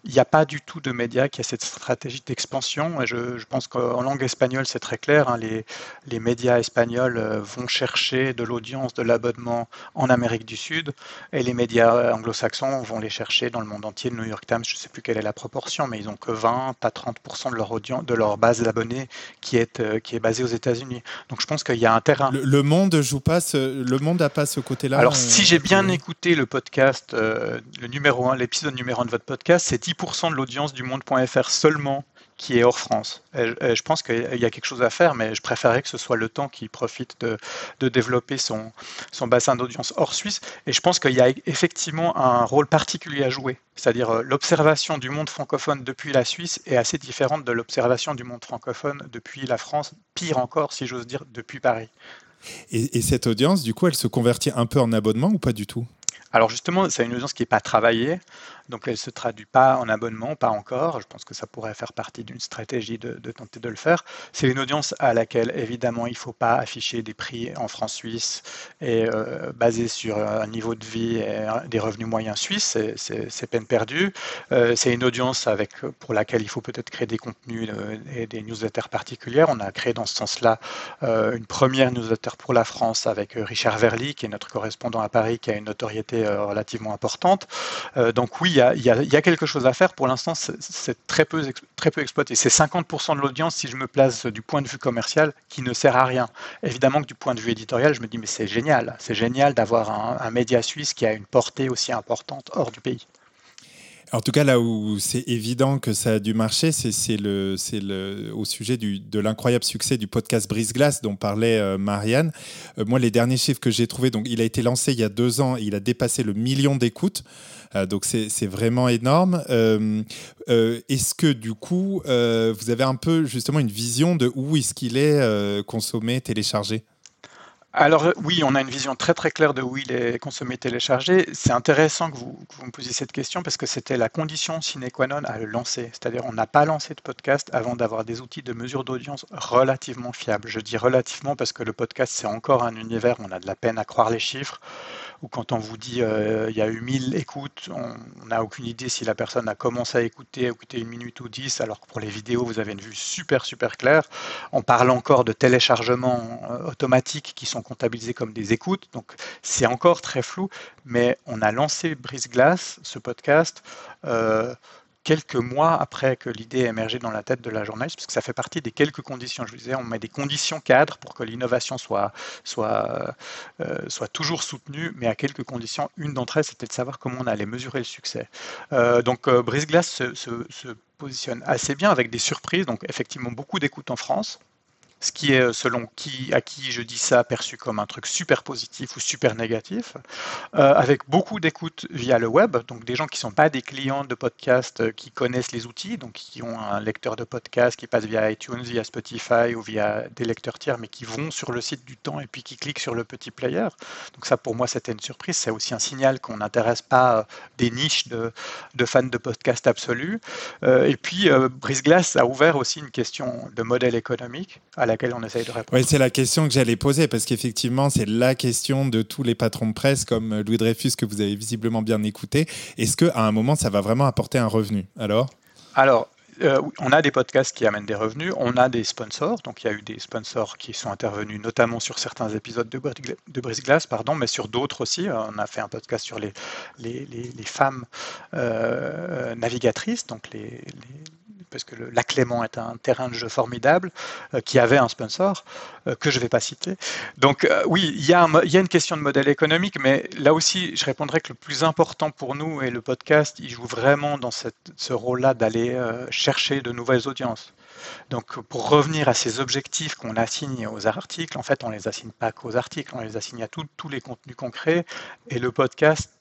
il n'y a pas du tout de médias qui a cette stratégie d'expansion. Et je, pense qu'en langue espagnole, c'est très clair. Hein, les, les, médias espagnols euh, vont chercher de l'audience, de l'abonnement en Amérique du Sud, et les médias anglo-saxons vont les chercher dans le monde entier. Le New York Times, je ne sais plus quelle est la proportion, mais ils n'ont que 20 à 30% de leur audience, de leur base d'abonnés qui est euh, qui est basée aux États-Unis. Donc je pense qu'il y a un terrain. Le, monde joue pas, le monde n'a pas ce côté-là. Alors si j'ai bien écouté le podcast, euh, le numéro 1, l'épisode numéro 1 de votre podcast, c'est 10% de l'audience du monde.fr seulement qui est hors France. je pense qu'il y a quelque chose à faire, mais je préférerais que ce soit le temps qui profite de, de développer son, son bassin d'audience hors Suisse. Et je pense qu'il y a effectivement un rôle particulier à jouer. C'est-à-dire euh, l'observation du monde francophone depuis la Suisse est assez différente de l'observation du monde francophone depuis la France, pire encore, si j'ose dire, depuis Paris. Et, et cette audience, du coup, elle se convertit un peu en abonnement ou pas du tout? Alors justement, c'est une audience qui n'est pas travaillée, donc elle ne se traduit pas en abonnement, pas encore. Je pense que ça pourrait faire partie d'une stratégie de, tenter de le faire. C'est une audience à laquelle évidemment il ne faut pas afficher des prix en francs suisses et euh, basé sur un niveau de vie et des revenus moyens suisses, c'est peine perdue. Euh, c'est une audience avec, pour laquelle il faut peut-être créer des contenus euh, et des newsletters particulières. On a créé dans ce sens-là une première newsletter pour la France avec Richard Verly, qui est notre correspondant à Paris, qui a une notoriété euh, relativement importante. Euh, donc oui, il y, a, quelque chose à faire. Pour l'instant, c'est très peu, très peu exploité. C'est 50% de l'audience, si je me place du point de vue commercial, qui ne sert à rien. Évidemment que du point de vue éditorial, je me dis, mais c'est génial. C'est génial d'avoir un média suisse qui a une portée aussi importante hors du pays. En tout cas, là où c'est évident que ça a dû marcher, c'est le, le, au sujet de l'incroyable succès du podcast Brise-Glace dont parlait euh, Marianne. Euh, moi, les derniers chiffres que j'ai trouvés, donc il a été lancé il y a deux ans, il a dépassé le million d'écoutes. Euh, donc c'est vraiment énorme. est-ce que du coup, vous avez un peu justement une vision de où est-ce qu'il est consommé, téléchargé? Alors euh, oui, on a une vision très très claire de où il est consommé téléchargé. C'est intéressant que vous, me posiez cette question parce que c'était la condition sine qua non à le lancer. C'est-à-dire on n'a pas lancé de podcast avant d'avoir des outils de mesure d'audience relativement fiables. Je dis relativement parce que le podcast c'est encore un univers, on a de la peine à croire les chiffres ou quand on vous dit euh, il y a eu 1000 écoutes, on n'a aucune idée si la personne a commencé à écouter, à écouter une minute ou dix, alors que pour les vidéos, vous avez une vue super, super claire. On parle encore de téléchargements euh, automatiques qui sont comptabilisés comme des écoutes, donc c'est encore très flou, mais on a lancé Brise Glace, ce podcast. Euh, quelques mois après que l'idée a émergé dans la tête de la journaliste, parce que ça fait partie des quelques conditions. Je vous disais, on met des conditions cadres pour que l'innovation soit, euh, toujours soutenue, mais à quelques conditions. Une d'entre elles, c'était de savoir comment on allait mesurer le succès. Euh, donc, euh, Brise Glace se, se, positionne assez bien avec des surprises. Donc, effectivement, beaucoup d'écoute en France ce qui est, selon qui, à qui je dis ça, perçu comme un truc super positif ou super négatif, euh, avec beaucoup d'écoute via le web, donc des gens qui ne sont pas des clients de podcast euh, qui connaissent les outils, donc qui ont un lecteur de podcast qui passe via iTunes, via Spotify ou via des lecteurs tiers, mais qui vont sur le site du temps et puis qui cliquent sur le petit player. Donc ça, pour moi, c'était une surprise. C'est aussi un signal qu'on n'intéresse pas euh, des niches de, fans de podcast absolus. et puis, Brise Glace a ouvert aussi une question de modèle économique laquelle on essaye de répondre. Oui, c'est la question que j'allais poser, parce qu'effectivement, c'est la question de tous les patrons de presse, comme Louis Dreyfus, que vous avez visiblement bien écouté. Est-ce qu'à un moment, ça va vraiment apporter un revenu Alors? Alors, euh, on a des podcasts qui amènent des revenus, on a des sponsors, donc il y a eu des sponsors qui sont intervenus notamment sur certains épisodes de, de Brise Glace, pardon, mais sur d'autres aussi. On a fait un podcast sur les, les, les, femmes euh, navigatrices, donc les, parce que la Clément est un terrain de jeu formidable, euh, qui avait un sponsor, euh, que je ne vais pas citer. Donc euh, oui, il y, a une question de modèle économique, mais là aussi, je répondrai que le plus important pour nous, et le podcast, il joue vraiment dans ce rôle-là d'aller chercher de nouvelles audiences. Donc, pour revenir à ces objectifs qu'on assigne aux articles, en fait, on ne les assigne pas qu'aux articles, on les assigne à tous les contenus concrets. Et le podcast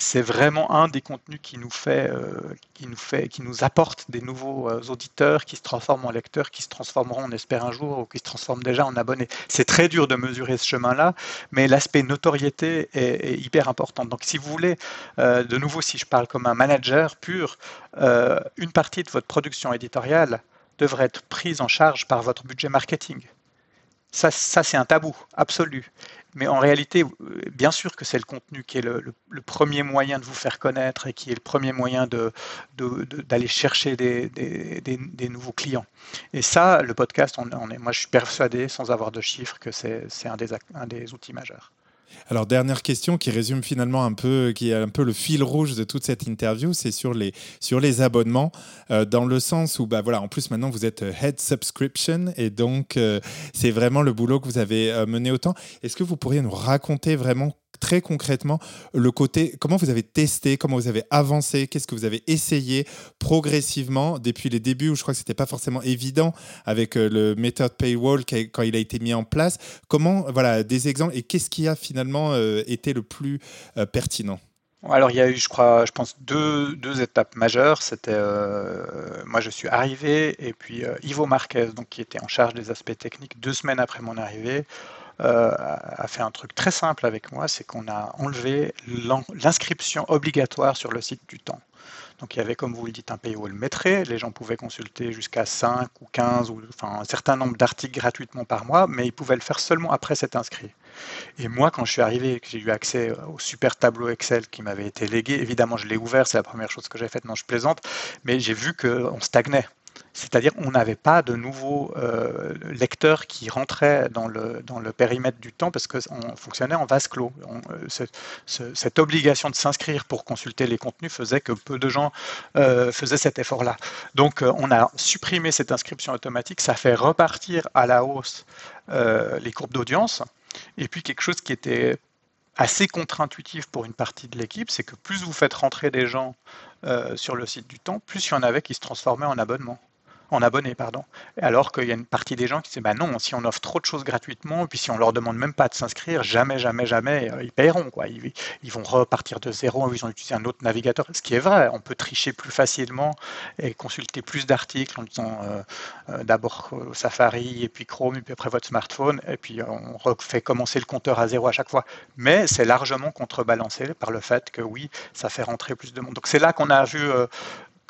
c'est vraiment un des contenus qui nous euh, apporte des nouveaux euh, auditeurs qui se transforment en lecteurs, qui se transformeront, on espère un jour, ou qui se transforment déjà en abonnés. C'est très dur de mesurer ce chemin-là, mais l'aspect notoriété est, hyper important. Donc, si vous voulez, euh, de nouveau, si je parle comme un manager pur, une partie de votre production éditoriale devrait être prise en charge par votre budget marketing. Ça c'est un tabou absolu. Mais en réalité, euh, bien sûr que c'est le contenu qui est le, premier moyen de vous faire connaître et qui est le premier moyen d'aller chercher des, nouveaux clients. Et ça, le podcast, on, est, moi je suis persuadé, sans avoir de chiffres, que c'est un des outils majeurs. Alors dernière question qui résume finalement un peu, qui est un peu le fil rouge de toute cette interview, c'est sur les sur les abonnements, euh, dans le sens où bah voilà, en plus maintenant vous êtes euh, head subscription et donc euh, c'est vraiment le boulot que vous avez mené autant. Est-ce que vous pourriez nous raconter vraiment très concrètement le côté, comment vous avez testé, comment vous avez avancé, qu'est-ce que vous avez essayé progressivement depuis les débuts où je crois que c'était pas forcément évident avec euh, le méthode paywall quand il a été mis en place. Comment, voilà, des exemples et qu'est-ce qui a finalement euh, été le plus euh, pertinent? Alors il y a eu, je crois, pense deux, étapes majeures. C'était moi je suis arrivé et puis Ivo Marquez, qui était en charge des aspects techniques, deux semaines après mon arrivée, euh, a fait un truc très simple avec moi, c'est qu'on a enlevé l'inscription obligatoire sur le site du temps. Donc il y avait, comme vous le dites, un paywall maîtrisé. Les gens pouvaient consulter jusqu'à 5 ou 15 ou enfin, un certain nombre d'articles gratuitement par mois, mais ils pouvaient le faire seulement après s'être inscrit. Et moi, quand je suis arrivé que j'ai eu accès au super tableau Excel qui m'avait été légué, évidemment, je l'ai ouvert, c'est la première chose que j'ai faite, non, je plaisante, mais j'ai vu qu'on stagnait. C'est-à-dire qu'on n'avait pas de nouveaux euh, lecteurs qui rentraient dans le, périmètre du temps parce qu'on fonctionnait en vase clos. Euh, cette obligation de s'inscrire pour consulter les contenus faisait que peu de gens euh, faisaient cet effort-là. Donc on a supprimé cette inscription automatique, ça fait repartir à la hausse les courbes d'audience. Et puis quelque chose qui était assez contre-intuitif pour une partie de l'équipe, c'est que plus vous faites rentrer des gens sur le site du temps, plus il y en avait qui se transformaient en abonnement en abonnés, pardon. Alors qu'il y a une partie des gens qui disent, bah non, si on offre trop de choses gratuitement, puis si on leur demande même pas de s'inscrire, jamais, jamais, jamais, euh, ils paieront. Quoi. Ils, vont repartir de zéro, ils ont utilisé un autre navigateur. Ce qui est vrai, on peut tricher plus facilement et consulter plus d'articles en disant euh, euh, d'abord Safari, et puis Chrome, et puis après votre smartphone, et puis on refait commencer le compteur à zéro à chaque fois. Mais c'est largement contrebalancé par le fait que oui, ça fait rentrer plus de monde. Donc c'est là qu'on a vu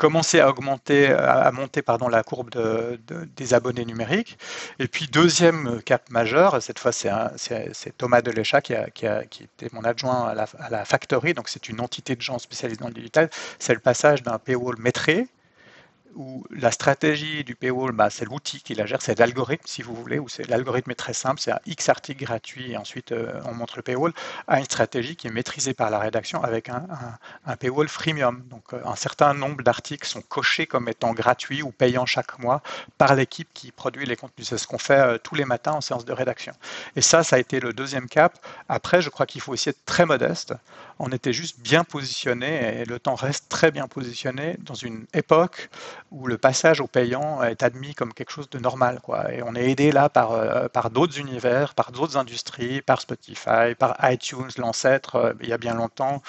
commencer à augmenter, à monter pardon, la courbe de, des abonnés numériques. Et puis deuxième cap majeur, cette fois c'est Thomas Delécha qui, qui, qui, était mon adjoint à la, à la Factory, donc c'est une entité de gens spécialisés dans le digital, c'est le passage d'un paywall maîtrisé où la stratégie du paywall, bah, c'est l'outil qui la gère, c'est l'algorithme, si vous voulez, où l'algorithme est très simple, c'est un X article gratuit et ensuite euh, on montre le paywall, à une stratégie qui est maîtrisée par la rédaction avec un, un, paywall freemium. Donc euh, un certain nombre d'articles sont cochés comme étant gratuits ou payants chaque mois par l'équipe qui produit les contenus. C'est ce qu'on fait euh, tous les matins en séance de rédaction. Et ça, ça a été le deuxième cap. Après, je crois qu'il faut aussi être très modeste on était juste bien positionné et le temps reste très bien positionné dans une époque où le passage au payant est admis comme quelque chose de normal. Et on est aidé là par, euh, par d'autres univers, par d'autres industries, par Spotify, par iTunes, l'ancêtre euh, il y a bien longtemps,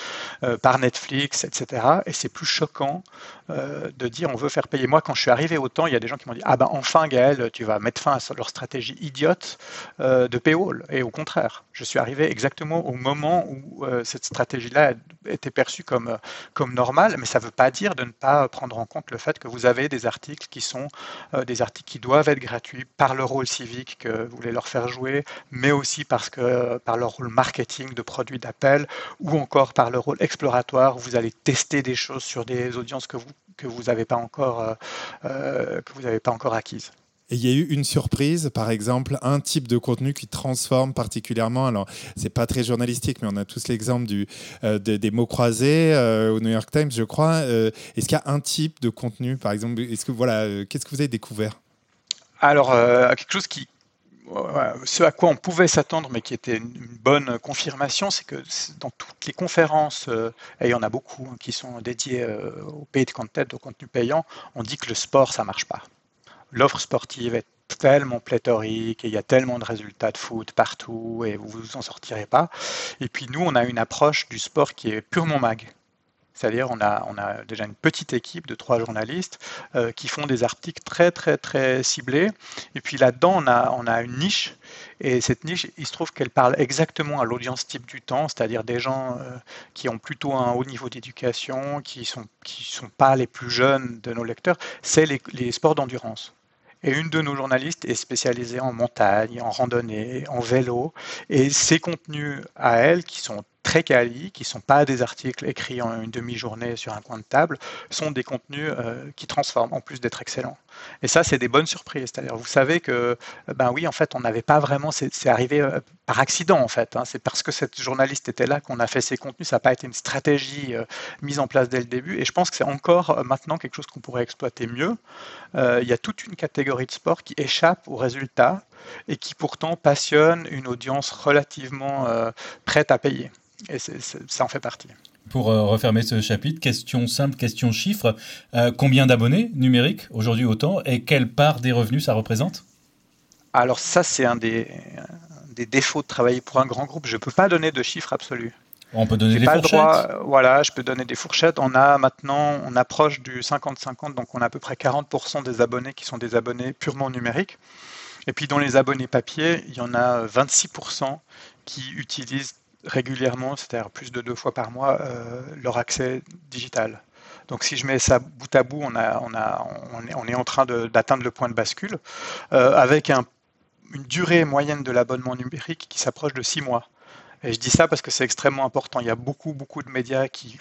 euh, par Netflix, etc. Et c'est plus choquant de dire on veut faire payer. Moi, quand je suis arrivé au temps, il y a des gens qui m'ont dit Ah ben enfin, Gaël, tu vas mettre fin à leur stratégie idiote de paywall. Et au contraire, je suis arrivé exactement au moment où cette stratégie là était perçue comme, comme normale, mais ça ne veut pas dire de ne pas prendre en compte le fait que vous avez des articles qui sont euh, des articles qui doivent être gratuits par le rôle civique que vous voulez leur faire jouer, mais aussi parce que par leur rôle marketing de produits d'appel, ou encore par le rôle exploratoire où vous allez tester des choses sur des audiences que vous que vous n'avez pas encore euh, euh, que vous n'avez pas encore acquises. Et il y a eu une surprise, par exemple, un type de contenu qui transforme particulièrement. Alors, c'est pas très journalistique, mais on a tous l'exemple du, euh, des mots croisés euh, au New York Times, je crois. Est-ce qu'il y a un type de contenu, par exemple? Est-ce que voilà, qu'est-ce que vous avez découvert? Alors, quelque chose qui, ce à quoi on pouvait s'attendre, mais qui était une bonne confirmation, c'est que dans toutes les conférences, et il y en a beaucoup hein, qui sont dédiées au paid content, au contenu payant, on dit que le sport, ça marche pas l'offre sportive est tellement pléthorique et il y a tellement de résultats de foot partout et vous vous en sortirez pas. Et puis nous, on a une approche du sport qui est purement mag. C'est-à-dire on a, on a déjà une petite équipe de trois journalistes euh, qui font des articles très très très ciblés. Et puis là-dedans, on a, on a une niche. Et cette niche, il se trouve qu'elle parle exactement à l'audience type du temps, c'est-à-dire des gens euh, qui ont plutôt un haut niveau d'éducation, qui ne sont, qui sont pas les plus jeunes de nos lecteurs, c'est les, les sports d'endurance. Et une de nos journalistes est spécialisée en montagne, en randonnée, en vélo. Et ces contenus à elle, qui sont très quali, qui ne sont pas des articles écrits en une demi-journée sur un coin de table, sont des contenus euh, qui transforment en plus d'être excellents. Et ça, c'est des bonnes surprises. C'est-à-dire, vous savez que, euh, ben oui, en fait, on n'avait pas vraiment, c'est arrivé euh, par accident, en fait. Hein. C'est parce que cette journaliste était là qu'on a fait ces contenus. Ça n'a pas été une stratégie mise en place dès le début. Et je pense que c'est encore maintenant quelque chose qu'on pourrait exploiter mieux. il y a toute une catégorie de sport qui échappe aux résultats et qui pourtant passionne une audience relativement prête à payer. Et ça en fait partie. Pour euh, refermer ce chapitre, question simple, question chiffre. Euh, combien d'abonnés numériques aujourd'hui autant et quelle part des revenus ça représente? Alors ça, c'est un des, des, défauts de travailler pour un grand groupe. Je ne peux pas donner de chiffres absolus. On peut donner des fourchettes? Droit, voilà, je peux donner des fourchettes. On a maintenant, on approche du 50-50, donc on a à peu près 40% des abonnés qui sont des abonnés purement numériques. Et puis dans les abonnés papier, il y en a 26% qui utilisent régulièrement, c'est-à-dire plus de deux fois par mois, euh, leur accès digital. Donc si je mets ça bout à bout, on, est, en train d'atteindre le point de bascule, euh, avec un, une durée moyenne de l'abonnement numérique qui s'approche de six mois. Et je dis ça parce que c'est extrêmement important. Il y a beaucoup, beaucoup de médias qui,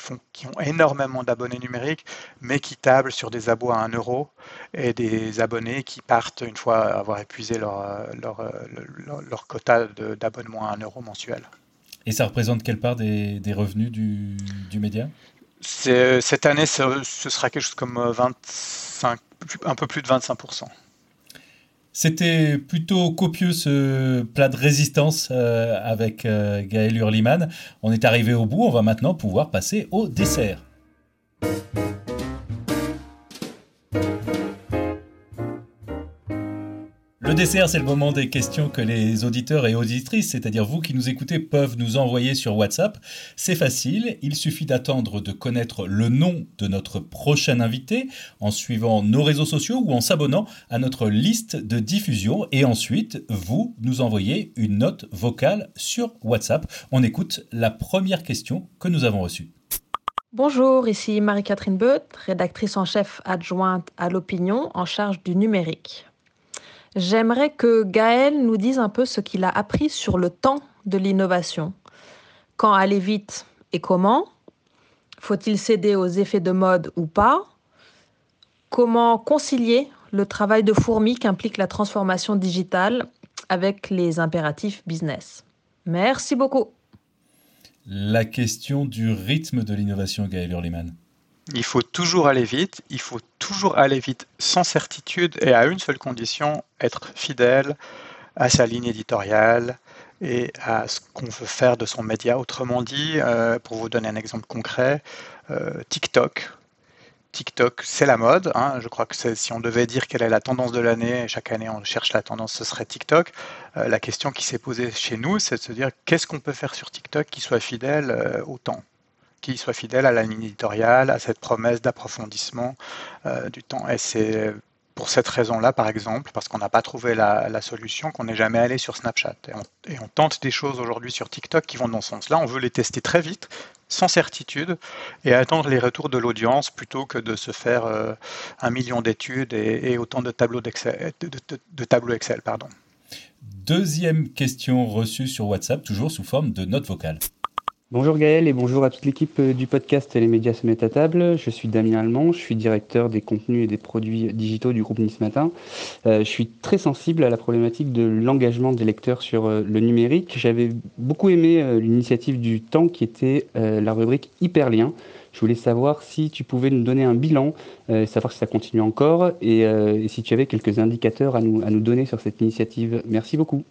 ont énormément d'abonnés numériques, mais qui tablent sur des abos à 1 euro et des abonnés qui partent une fois avoir épuisé leur quota d'abonnement à 1 euro mensuel. Et ça représente quelle part des, revenus du, du média? Cette année, ce, sera quelque chose comme 25, euh, un peu plus de 25%. C'était plutôt copieux ce plat de résistance euh, avec euh, Gaël Hurliman. On est arrivé au bout, on va maintenant pouvoir passer au dessert. Le dessert, c'est le moment des questions que les auditeurs et auditrices, c'est-à-dire vous qui nous écoutez, peuvent nous envoyer sur WhatsApp. C'est facile, il suffit d'attendre de connaître le nom de notre prochain invité en suivant nos réseaux sociaux ou en s'abonnant à notre liste de diffusion et ensuite vous nous envoyez une note vocale sur WhatsApp. On écoute la première question que nous avons reçue. Bonjour, ici Marie-Catherine Beut, rédactrice en chef adjointe à l'opinion en charge du numérique. J'aimerais que Gaël nous dise un peu ce qu'il a appris sur le temps de l'innovation. Quand aller vite et comment? Faut-il céder aux effets de mode ou pas? Comment concilier le travail de fourmi qu'implique la transformation digitale avec les impératifs business? Merci beaucoup. La question du rythme de l'innovation, Gaël Hurliman. Il faut toujours aller vite, il faut toujours aller vite sans certitude et à une seule condition, être fidèle à sa ligne éditoriale et à ce qu'on veut faire de son média. Autrement dit, euh, pour vous donner un exemple concret, euh, TikTok. TikTok, c'est la mode. Hein. Je crois que si on devait dire quelle est la tendance de l'année, chaque année on cherche la tendance, ce serait TikTok. Euh, la question qui s'est posée chez nous, c'est de se dire qu'est-ce qu'on peut faire sur TikTok qui soit fidèle au temps qui soit fidèle à la ligne éditoriale, à cette promesse d'approfondissement euh, du temps. Et c'est pour cette raison-là, par exemple, parce qu'on n'a pas trouvé la, solution, qu'on n'est jamais allé sur Snapchat. Et on, tente des choses aujourd'hui sur TikTok qui vont dans ce sens-là. On veut les tester très vite, sans certitude, et attendre les retours de l'audience plutôt que de se faire euh, un million d'études et, autant de tableaux, Excel. Deuxième question reçue sur WhatsApp, toujours sous forme de note vocale. Bonjour Gaël et bonjour à toute l'équipe euh, du podcast Les médias se mettent à table. Je suis Damien Allemand, je suis directeur des contenus et des produits digitaux du groupe Nice Matin. Euh, je suis très sensible à la problématique de l'engagement des lecteurs sur euh, le numérique. J'avais beaucoup aimé l'initiative du temps qui était la rubrique Hyperlien. Je voulais savoir si tu pouvais nous donner un bilan, savoir si ça continue encore et, et, si tu avais quelques indicateurs à à nous donner sur cette initiative. Merci beaucoup.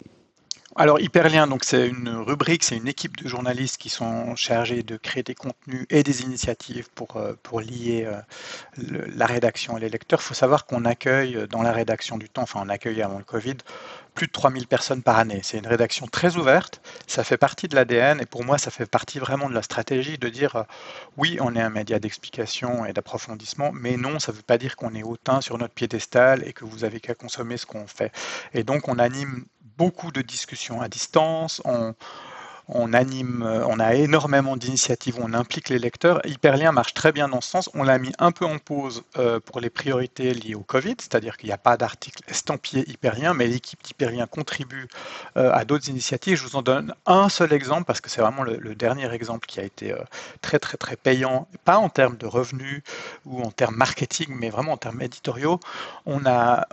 Alors Hyperlien, donc c'est une rubrique, c'est une équipe de journalistes qui sont chargés de créer des contenus et des initiatives pour, euh, pour lier euh, la rédaction et les lecteurs. Il faut savoir qu'on accueille dans la rédaction du temps, enfin on accueille avant le Covid, plus de 3000 personnes par année. C'est une rédaction très ouverte, ça fait partie de l'ADN et pour moi ça fait partie vraiment de la stratégie de dire euh, oui on est un média d'explication et d'approfondissement, mais non ça ne veut pas dire qu'on est hautain sur notre piédestal et que vous avez qu'à consommer ce qu'on fait. Et donc on anime beaucoup de discussions à distance, on anime, euh, on a énormément d'initiatives on implique les lecteurs. Hyperlien marche très bien dans ce sens. On l'a mis un peu en pause euh, pour les priorités liées au Covid, c'est-à-dire qu'il n'y a pas d'article estampillé Hyperlien, mais l'équipe d'Hyperlien contribue euh, à d'autres initiatives. Je vous en donne un seul exemple parce que c'est vraiment le, dernier exemple qui a été très très très payant, pas en termes de revenus ou en termes marketing, mais vraiment en termes éditoriaux. On a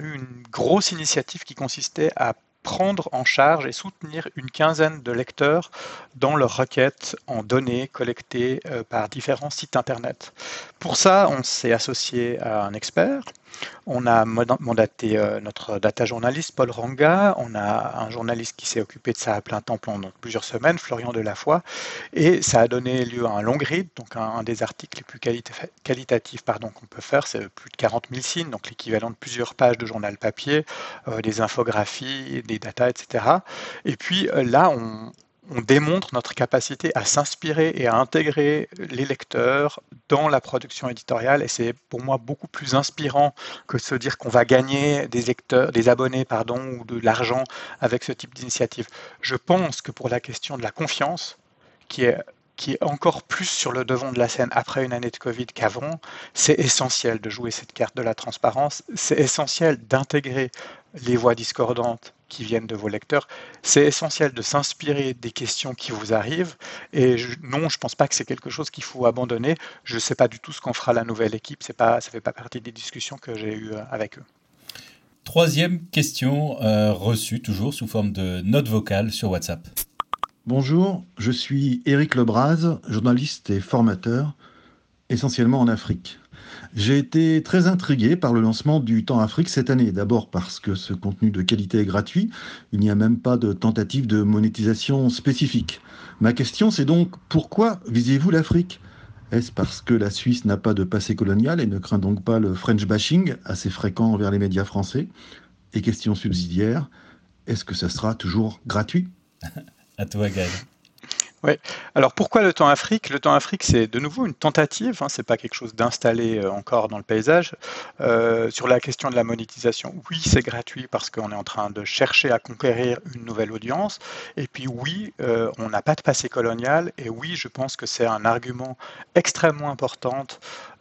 eu une grosse initiative qui consistait à prendre en charge et soutenir une quinzaine de lecteurs dans leurs requêtes en données collectées euh, par différents sites Internet. Pour ça, on s'est associé à un expert on a mandaté euh, notre data journaliste Paul Ranga, on a un journaliste qui s'est occupé de ça à plein temps pendant plusieurs semaines, Florian Delafoy, et ça a donné lieu à un long read, donc un, des articles les plus qualitatifs pardon, qu'on peut faire, c'est plus de 40 000 signes, donc l'équivalent de plusieurs pages de journal papier, euh, des infographies, des data, etc. Et puis euh, là, on, on démontre notre capacité à s'inspirer et à intégrer les lecteurs dans la production éditoriale et c'est pour moi beaucoup plus inspirant que de se dire qu'on va gagner des lecteurs, des abonnés pardon ou de l'argent avec ce type d'initiative. Je pense que pour la question de la confiance qui est qui est encore plus sur le devant de la scène après une année de Covid qu'avant, c'est essentiel de jouer cette carte de la transparence, c'est essentiel d'intégrer les voix discordantes qui viennent de vos lecteurs. C'est essentiel de s'inspirer des questions qui vous arrivent. Et non, je ne pense pas que c'est quelque chose qu'il faut abandonner. Je ne sais pas du tout ce qu'en fera la nouvelle équipe. C'est pas, ça ne fait pas partie des discussions que j'ai eues euh, avec eux. Troisième question euh, reçue, toujours sous forme de note vocale sur WhatsApp. Bonjour, je suis Éric Lebras, journaliste et formateur, essentiellement en Afrique. J'ai été très intrigué par le lancement du Temps Afrique cette année. D'abord parce que ce contenu de qualité est gratuit. Il n'y a même pas de tentative de monétisation spécifique. Ma question, c'est donc pourquoi visez-vous l'Afrique? Est-ce parce que la Suisse n'a pas de passé colonial et ne craint donc pas le French bashing assez fréquent envers les médias français? Et question subsidiaire, est-ce que ça sera toujours gratuit? À toi, Gaël. Alors pourquoi le temps Afrique? Le temps Afrique, c'est de nouveau une tentative, hein, c'est pas quelque chose d'installé euh, encore dans le paysage. Euh, sur la question de la monétisation, oui, c'est gratuit parce qu'on est en train de chercher à conquérir une nouvelle audience. Et puis oui, euh, on n'a pas de passé colonial. Et oui, je pense que c'est un argument extrêmement important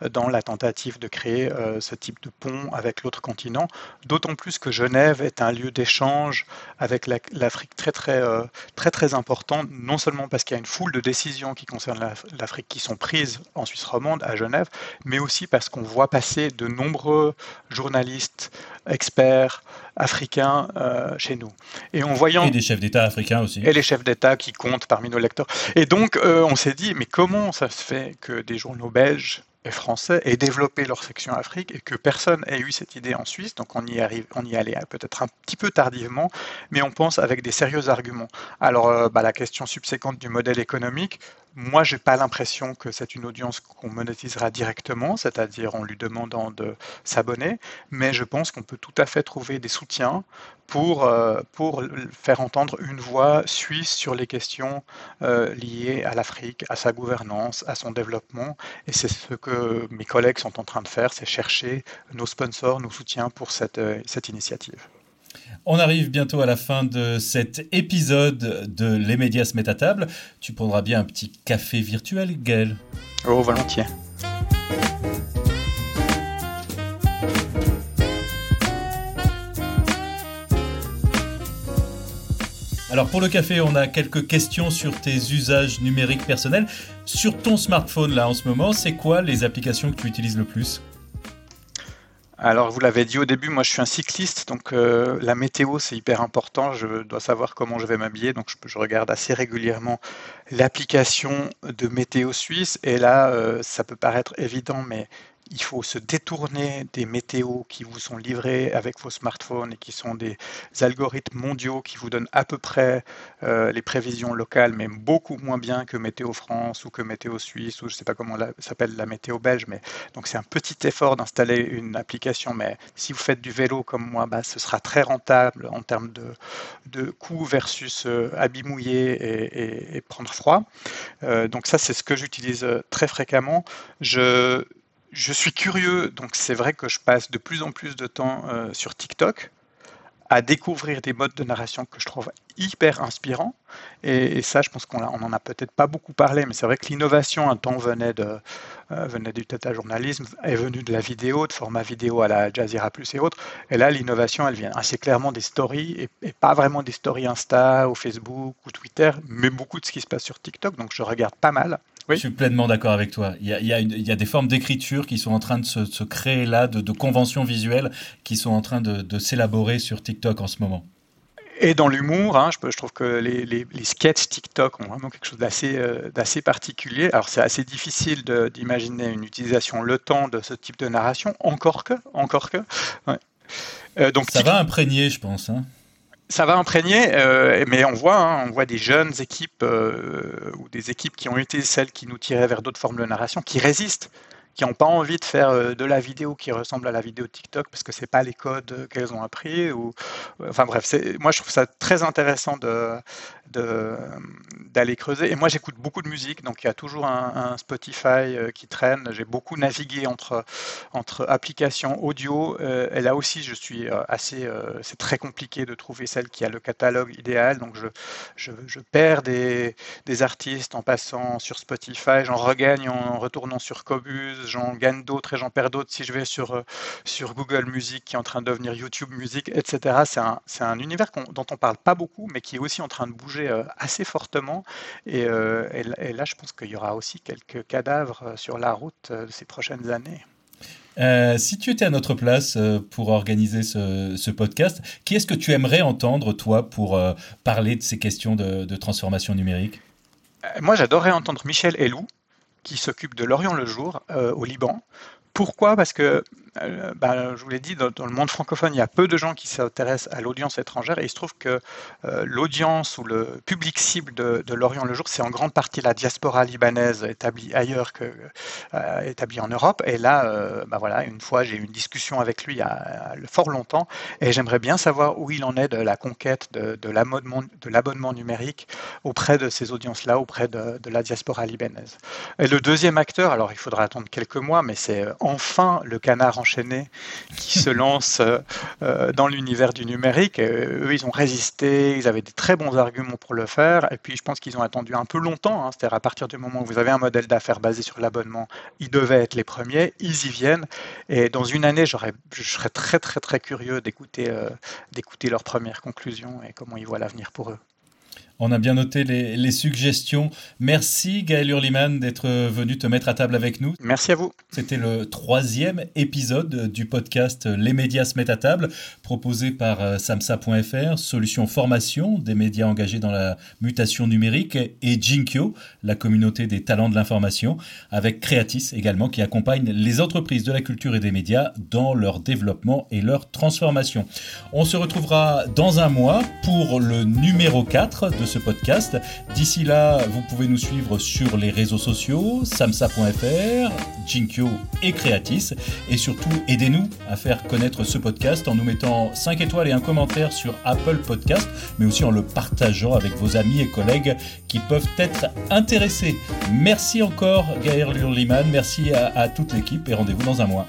dans la tentative de créer ce type de pont avec l'autre continent. D'autant plus que Genève est un lieu d'échange avec l'Afrique très très très très important, non seulement parce qu'il y a une foule de décisions qui concernent l'Afrique qui sont prises en Suisse romande, à Genève, mais aussi parce qu'on voit passer de nombreux journalistes, experts africains euh, chez nous. Et en voyant et des chefs d'État africains aussi. Et les chefs d'État qui comptent parmi nos lecteurs. Et donc euh, on s'est dit, mais comment ça se fait que des journaux belges et français aient développé leur section Afrique et que personne ait eu cette idée en Suisse. Donc on y arrive, on y allait peut-être un petit peu tardivement, mais on pense avec des sérieux arguments. Alors euh, bah, la question subséquente du modèle économique, moi, j'ai pas l'impression que c'est une audience qu'on monétisera directement, c'est-à-dire en lui demandant de s'abonner, mais je pense qu'on peut tout à fait trouver des soutiens pour, euh, pour faire entendre une voix suisse sur les questions euh, liées à l'Afrique, à sa gouvernance, à son développement. Et c'est ce que mes collègues sont en train de faire, c'est chercher nos sponsors, nos soutiens pour cette, euh, cette initiative. On arrive bientôt à la fin de cet épisode de Les médias se mettent à table. Tu prendras bien un petit café virtuel, Gaël Oh, volontiers. Alors pour le café, on a quelques questions sur tes usages numériques personnels. Sur ton smartphone là en ce moment, c'est quoi les applications que tu utilises le plus? Alors, vous l'avez dit au début, moi je suis un cycliste, donc euh, la météo c'est hyper important. Je dois savoir comment je vais m'habiller, donc je, regarde assez régulièrement l'application de météo suisse. Et là, euh, ça peut paraître évident, mais il faut se détourner des météos qui vous sont livrés avec vos smartphones et qui sont des algorithmes mondiaux qui vous donnent à peu près euh, les prévisions locales, mais beaucoup moins bien que Météo France ou que Météo Suisse ou je ne sais pas comment s'appelle la météo belge. Mais donc c'est un petit effort d'installer une application, mais si vous faites du vélo comme moi, bah, ce sera très rentable en termes de, de coût versus euh, habits mouillés et, prendre froid. Euh, donc ça c'est ce que j'utilise très fréquemment. Je je suis curieux, donc c'est vrai que je passe de plus en plus de temps euh, sur TikTok à découvrir des modes de narration que je trouve hyper inspirants. Et, ça, je pense qu'on n'en a peut-être pas beaucoup parlé, mais c'est vrai que l'innovation, un temps, venait, de, euh, du tata journalisme, est venue de la vidéo, de format vidéo à la Jazeera Plus et autres. Et là, l'innovation, elle vient assez clairement des stories, et, pas vraiment des stories Insta ou Facebook ou Twitter, mais beaucoup de ce qui se passe sur TikTok. Donc je regarde pas mal. Je suis pleinement d'accord avec toi. Il y a, des formes d'écriture qui sont en train de se, créer là, de, conventions visuelles qui sont en train de, s'élaborer sur TikTok en ce moment. Et dans l'humour, hein, je, trouve que les, les, sketchs TikTok ont vraiment quelque chose d'assez euh, particulier. Alors c'est assez difficile d'imaginer une utilisation le temps de ce type de narration, encore que, encore que. Euh, donc, ça va imprégner, je pense. Hein ça va imprégner, euh, mais on voit, hein, on voit des jeunes équipes euh, ou des équipes qui ont été celles qui nous tiraient vers d'autres formes de narration, qui résistent qui n'ont pas envie de faire euh, de la vidéo qui ressemble à la vidéo TikTok parce que c'est pas les codes qu'elles ont appris enfin bref moi je trouve ça très intéressant de d'aller creuser. Et moi j'écoute beaucoup de musique donc il y a toujours un, Spotify qui traîne. J'ai beaucoup navigué entre entre applications audio et là aussi je suis assez c'est très compliqué de trouver celle qui a le catalogue idéal. Donc je je, perds des, des artistes en passant sur Spotify. J'en regagne en retournant sur Cobus j'en gagne d'autres et j'en perds d'autres si je vais sur, euh, sur Google Music qui est en train de devenir YouTube Music, etc. C'est un, un, univers dont on parle pas beaucoup, mais qui est aussi en train de bouger euh, assez fortement. Euh, et, là, je pense qu'il y aura aussi quelques cadavres sur la route ces prochaines années. si tu étais à notre place pour organiser ce, podcast, qui est-ce que tu aimerais entendre, toi, pour parler de ces questions de, de transformation numérique? Moi, j'adorerais entendre Michel Elou, qui s'occupe de l'Orient le jour euh, au Liban. Pourquoi? Parce que euh, bah, je vous l'ai dit, dans, le monde francophone, il y a peu de gens qui s'intéressent à l'audience étrangère et il se trouve que euh, l'audience ou le public cible de, l'Orient le jour, c'est en grande partie la diaspora libanaise établie ailleurs que euh, établie en Europe. Et là, bah, voilà, une fois, j'ai eu une discussion avec lui il y a, fort longtemps et j'aimerais bien savoir où il en est de la conquête de, l'abonnement numérique auprès de ces audiences-là, auprès de, de la diaspora libanaise. Et le deuxième acteur, alors il faudra attendre quelques mois, mais c'est enfin le canard en enchaînés qui se lancent euh, euh, dans l'univers du numérique. eux, ils ont résisté, ils avaient des très bons arguments pour le faire. Et puis, je pense qu'ils ont attendu un peu longtemps. Hein. C'est-à-dire, à partir du moment où vous avez un modèle d'affaires basé sur l'abonnement, ils devaient être les premiers. Ils y viennent. Et dans une année, je serais très, très, très curieux d'écouter euh, d'écouter leurs premières conclusions et comment ils voient l'avenir pour eux. On a bien noté les, suggestions. Merci Gaël Hurliman d'être venu te mettre à table avec nous. Merci à vous. C'était le troisième épisode du podcast Les médias se mettent à table, proposé par euh, samsa.fr, solution formation des médias engagés dans la mutation numérique, et Jinkyo, la communauté des talents de l'information, avec Creatis également, qui accompagne les entreprises de la culture et des médias dans leur développement et leur transformation. On se retrouvera dans un mois pour le numéro 4 de ce podcast. D'ici là, vous pouvez nous suivre sur les réseaux sociaux, samsa.fr, Jinkyo et Creatis. Et surtout, aidez-nous à faire connaître ce podcast en nous mettant 5 étoiles et un commentaire sur Apple Podcast, mais aussi en le partageant avec vos amis et collègues qui peuvent être intéressés. Merci encore Gaël Lurliman, merci à toute l'équipe et rendez-vous dans un mois.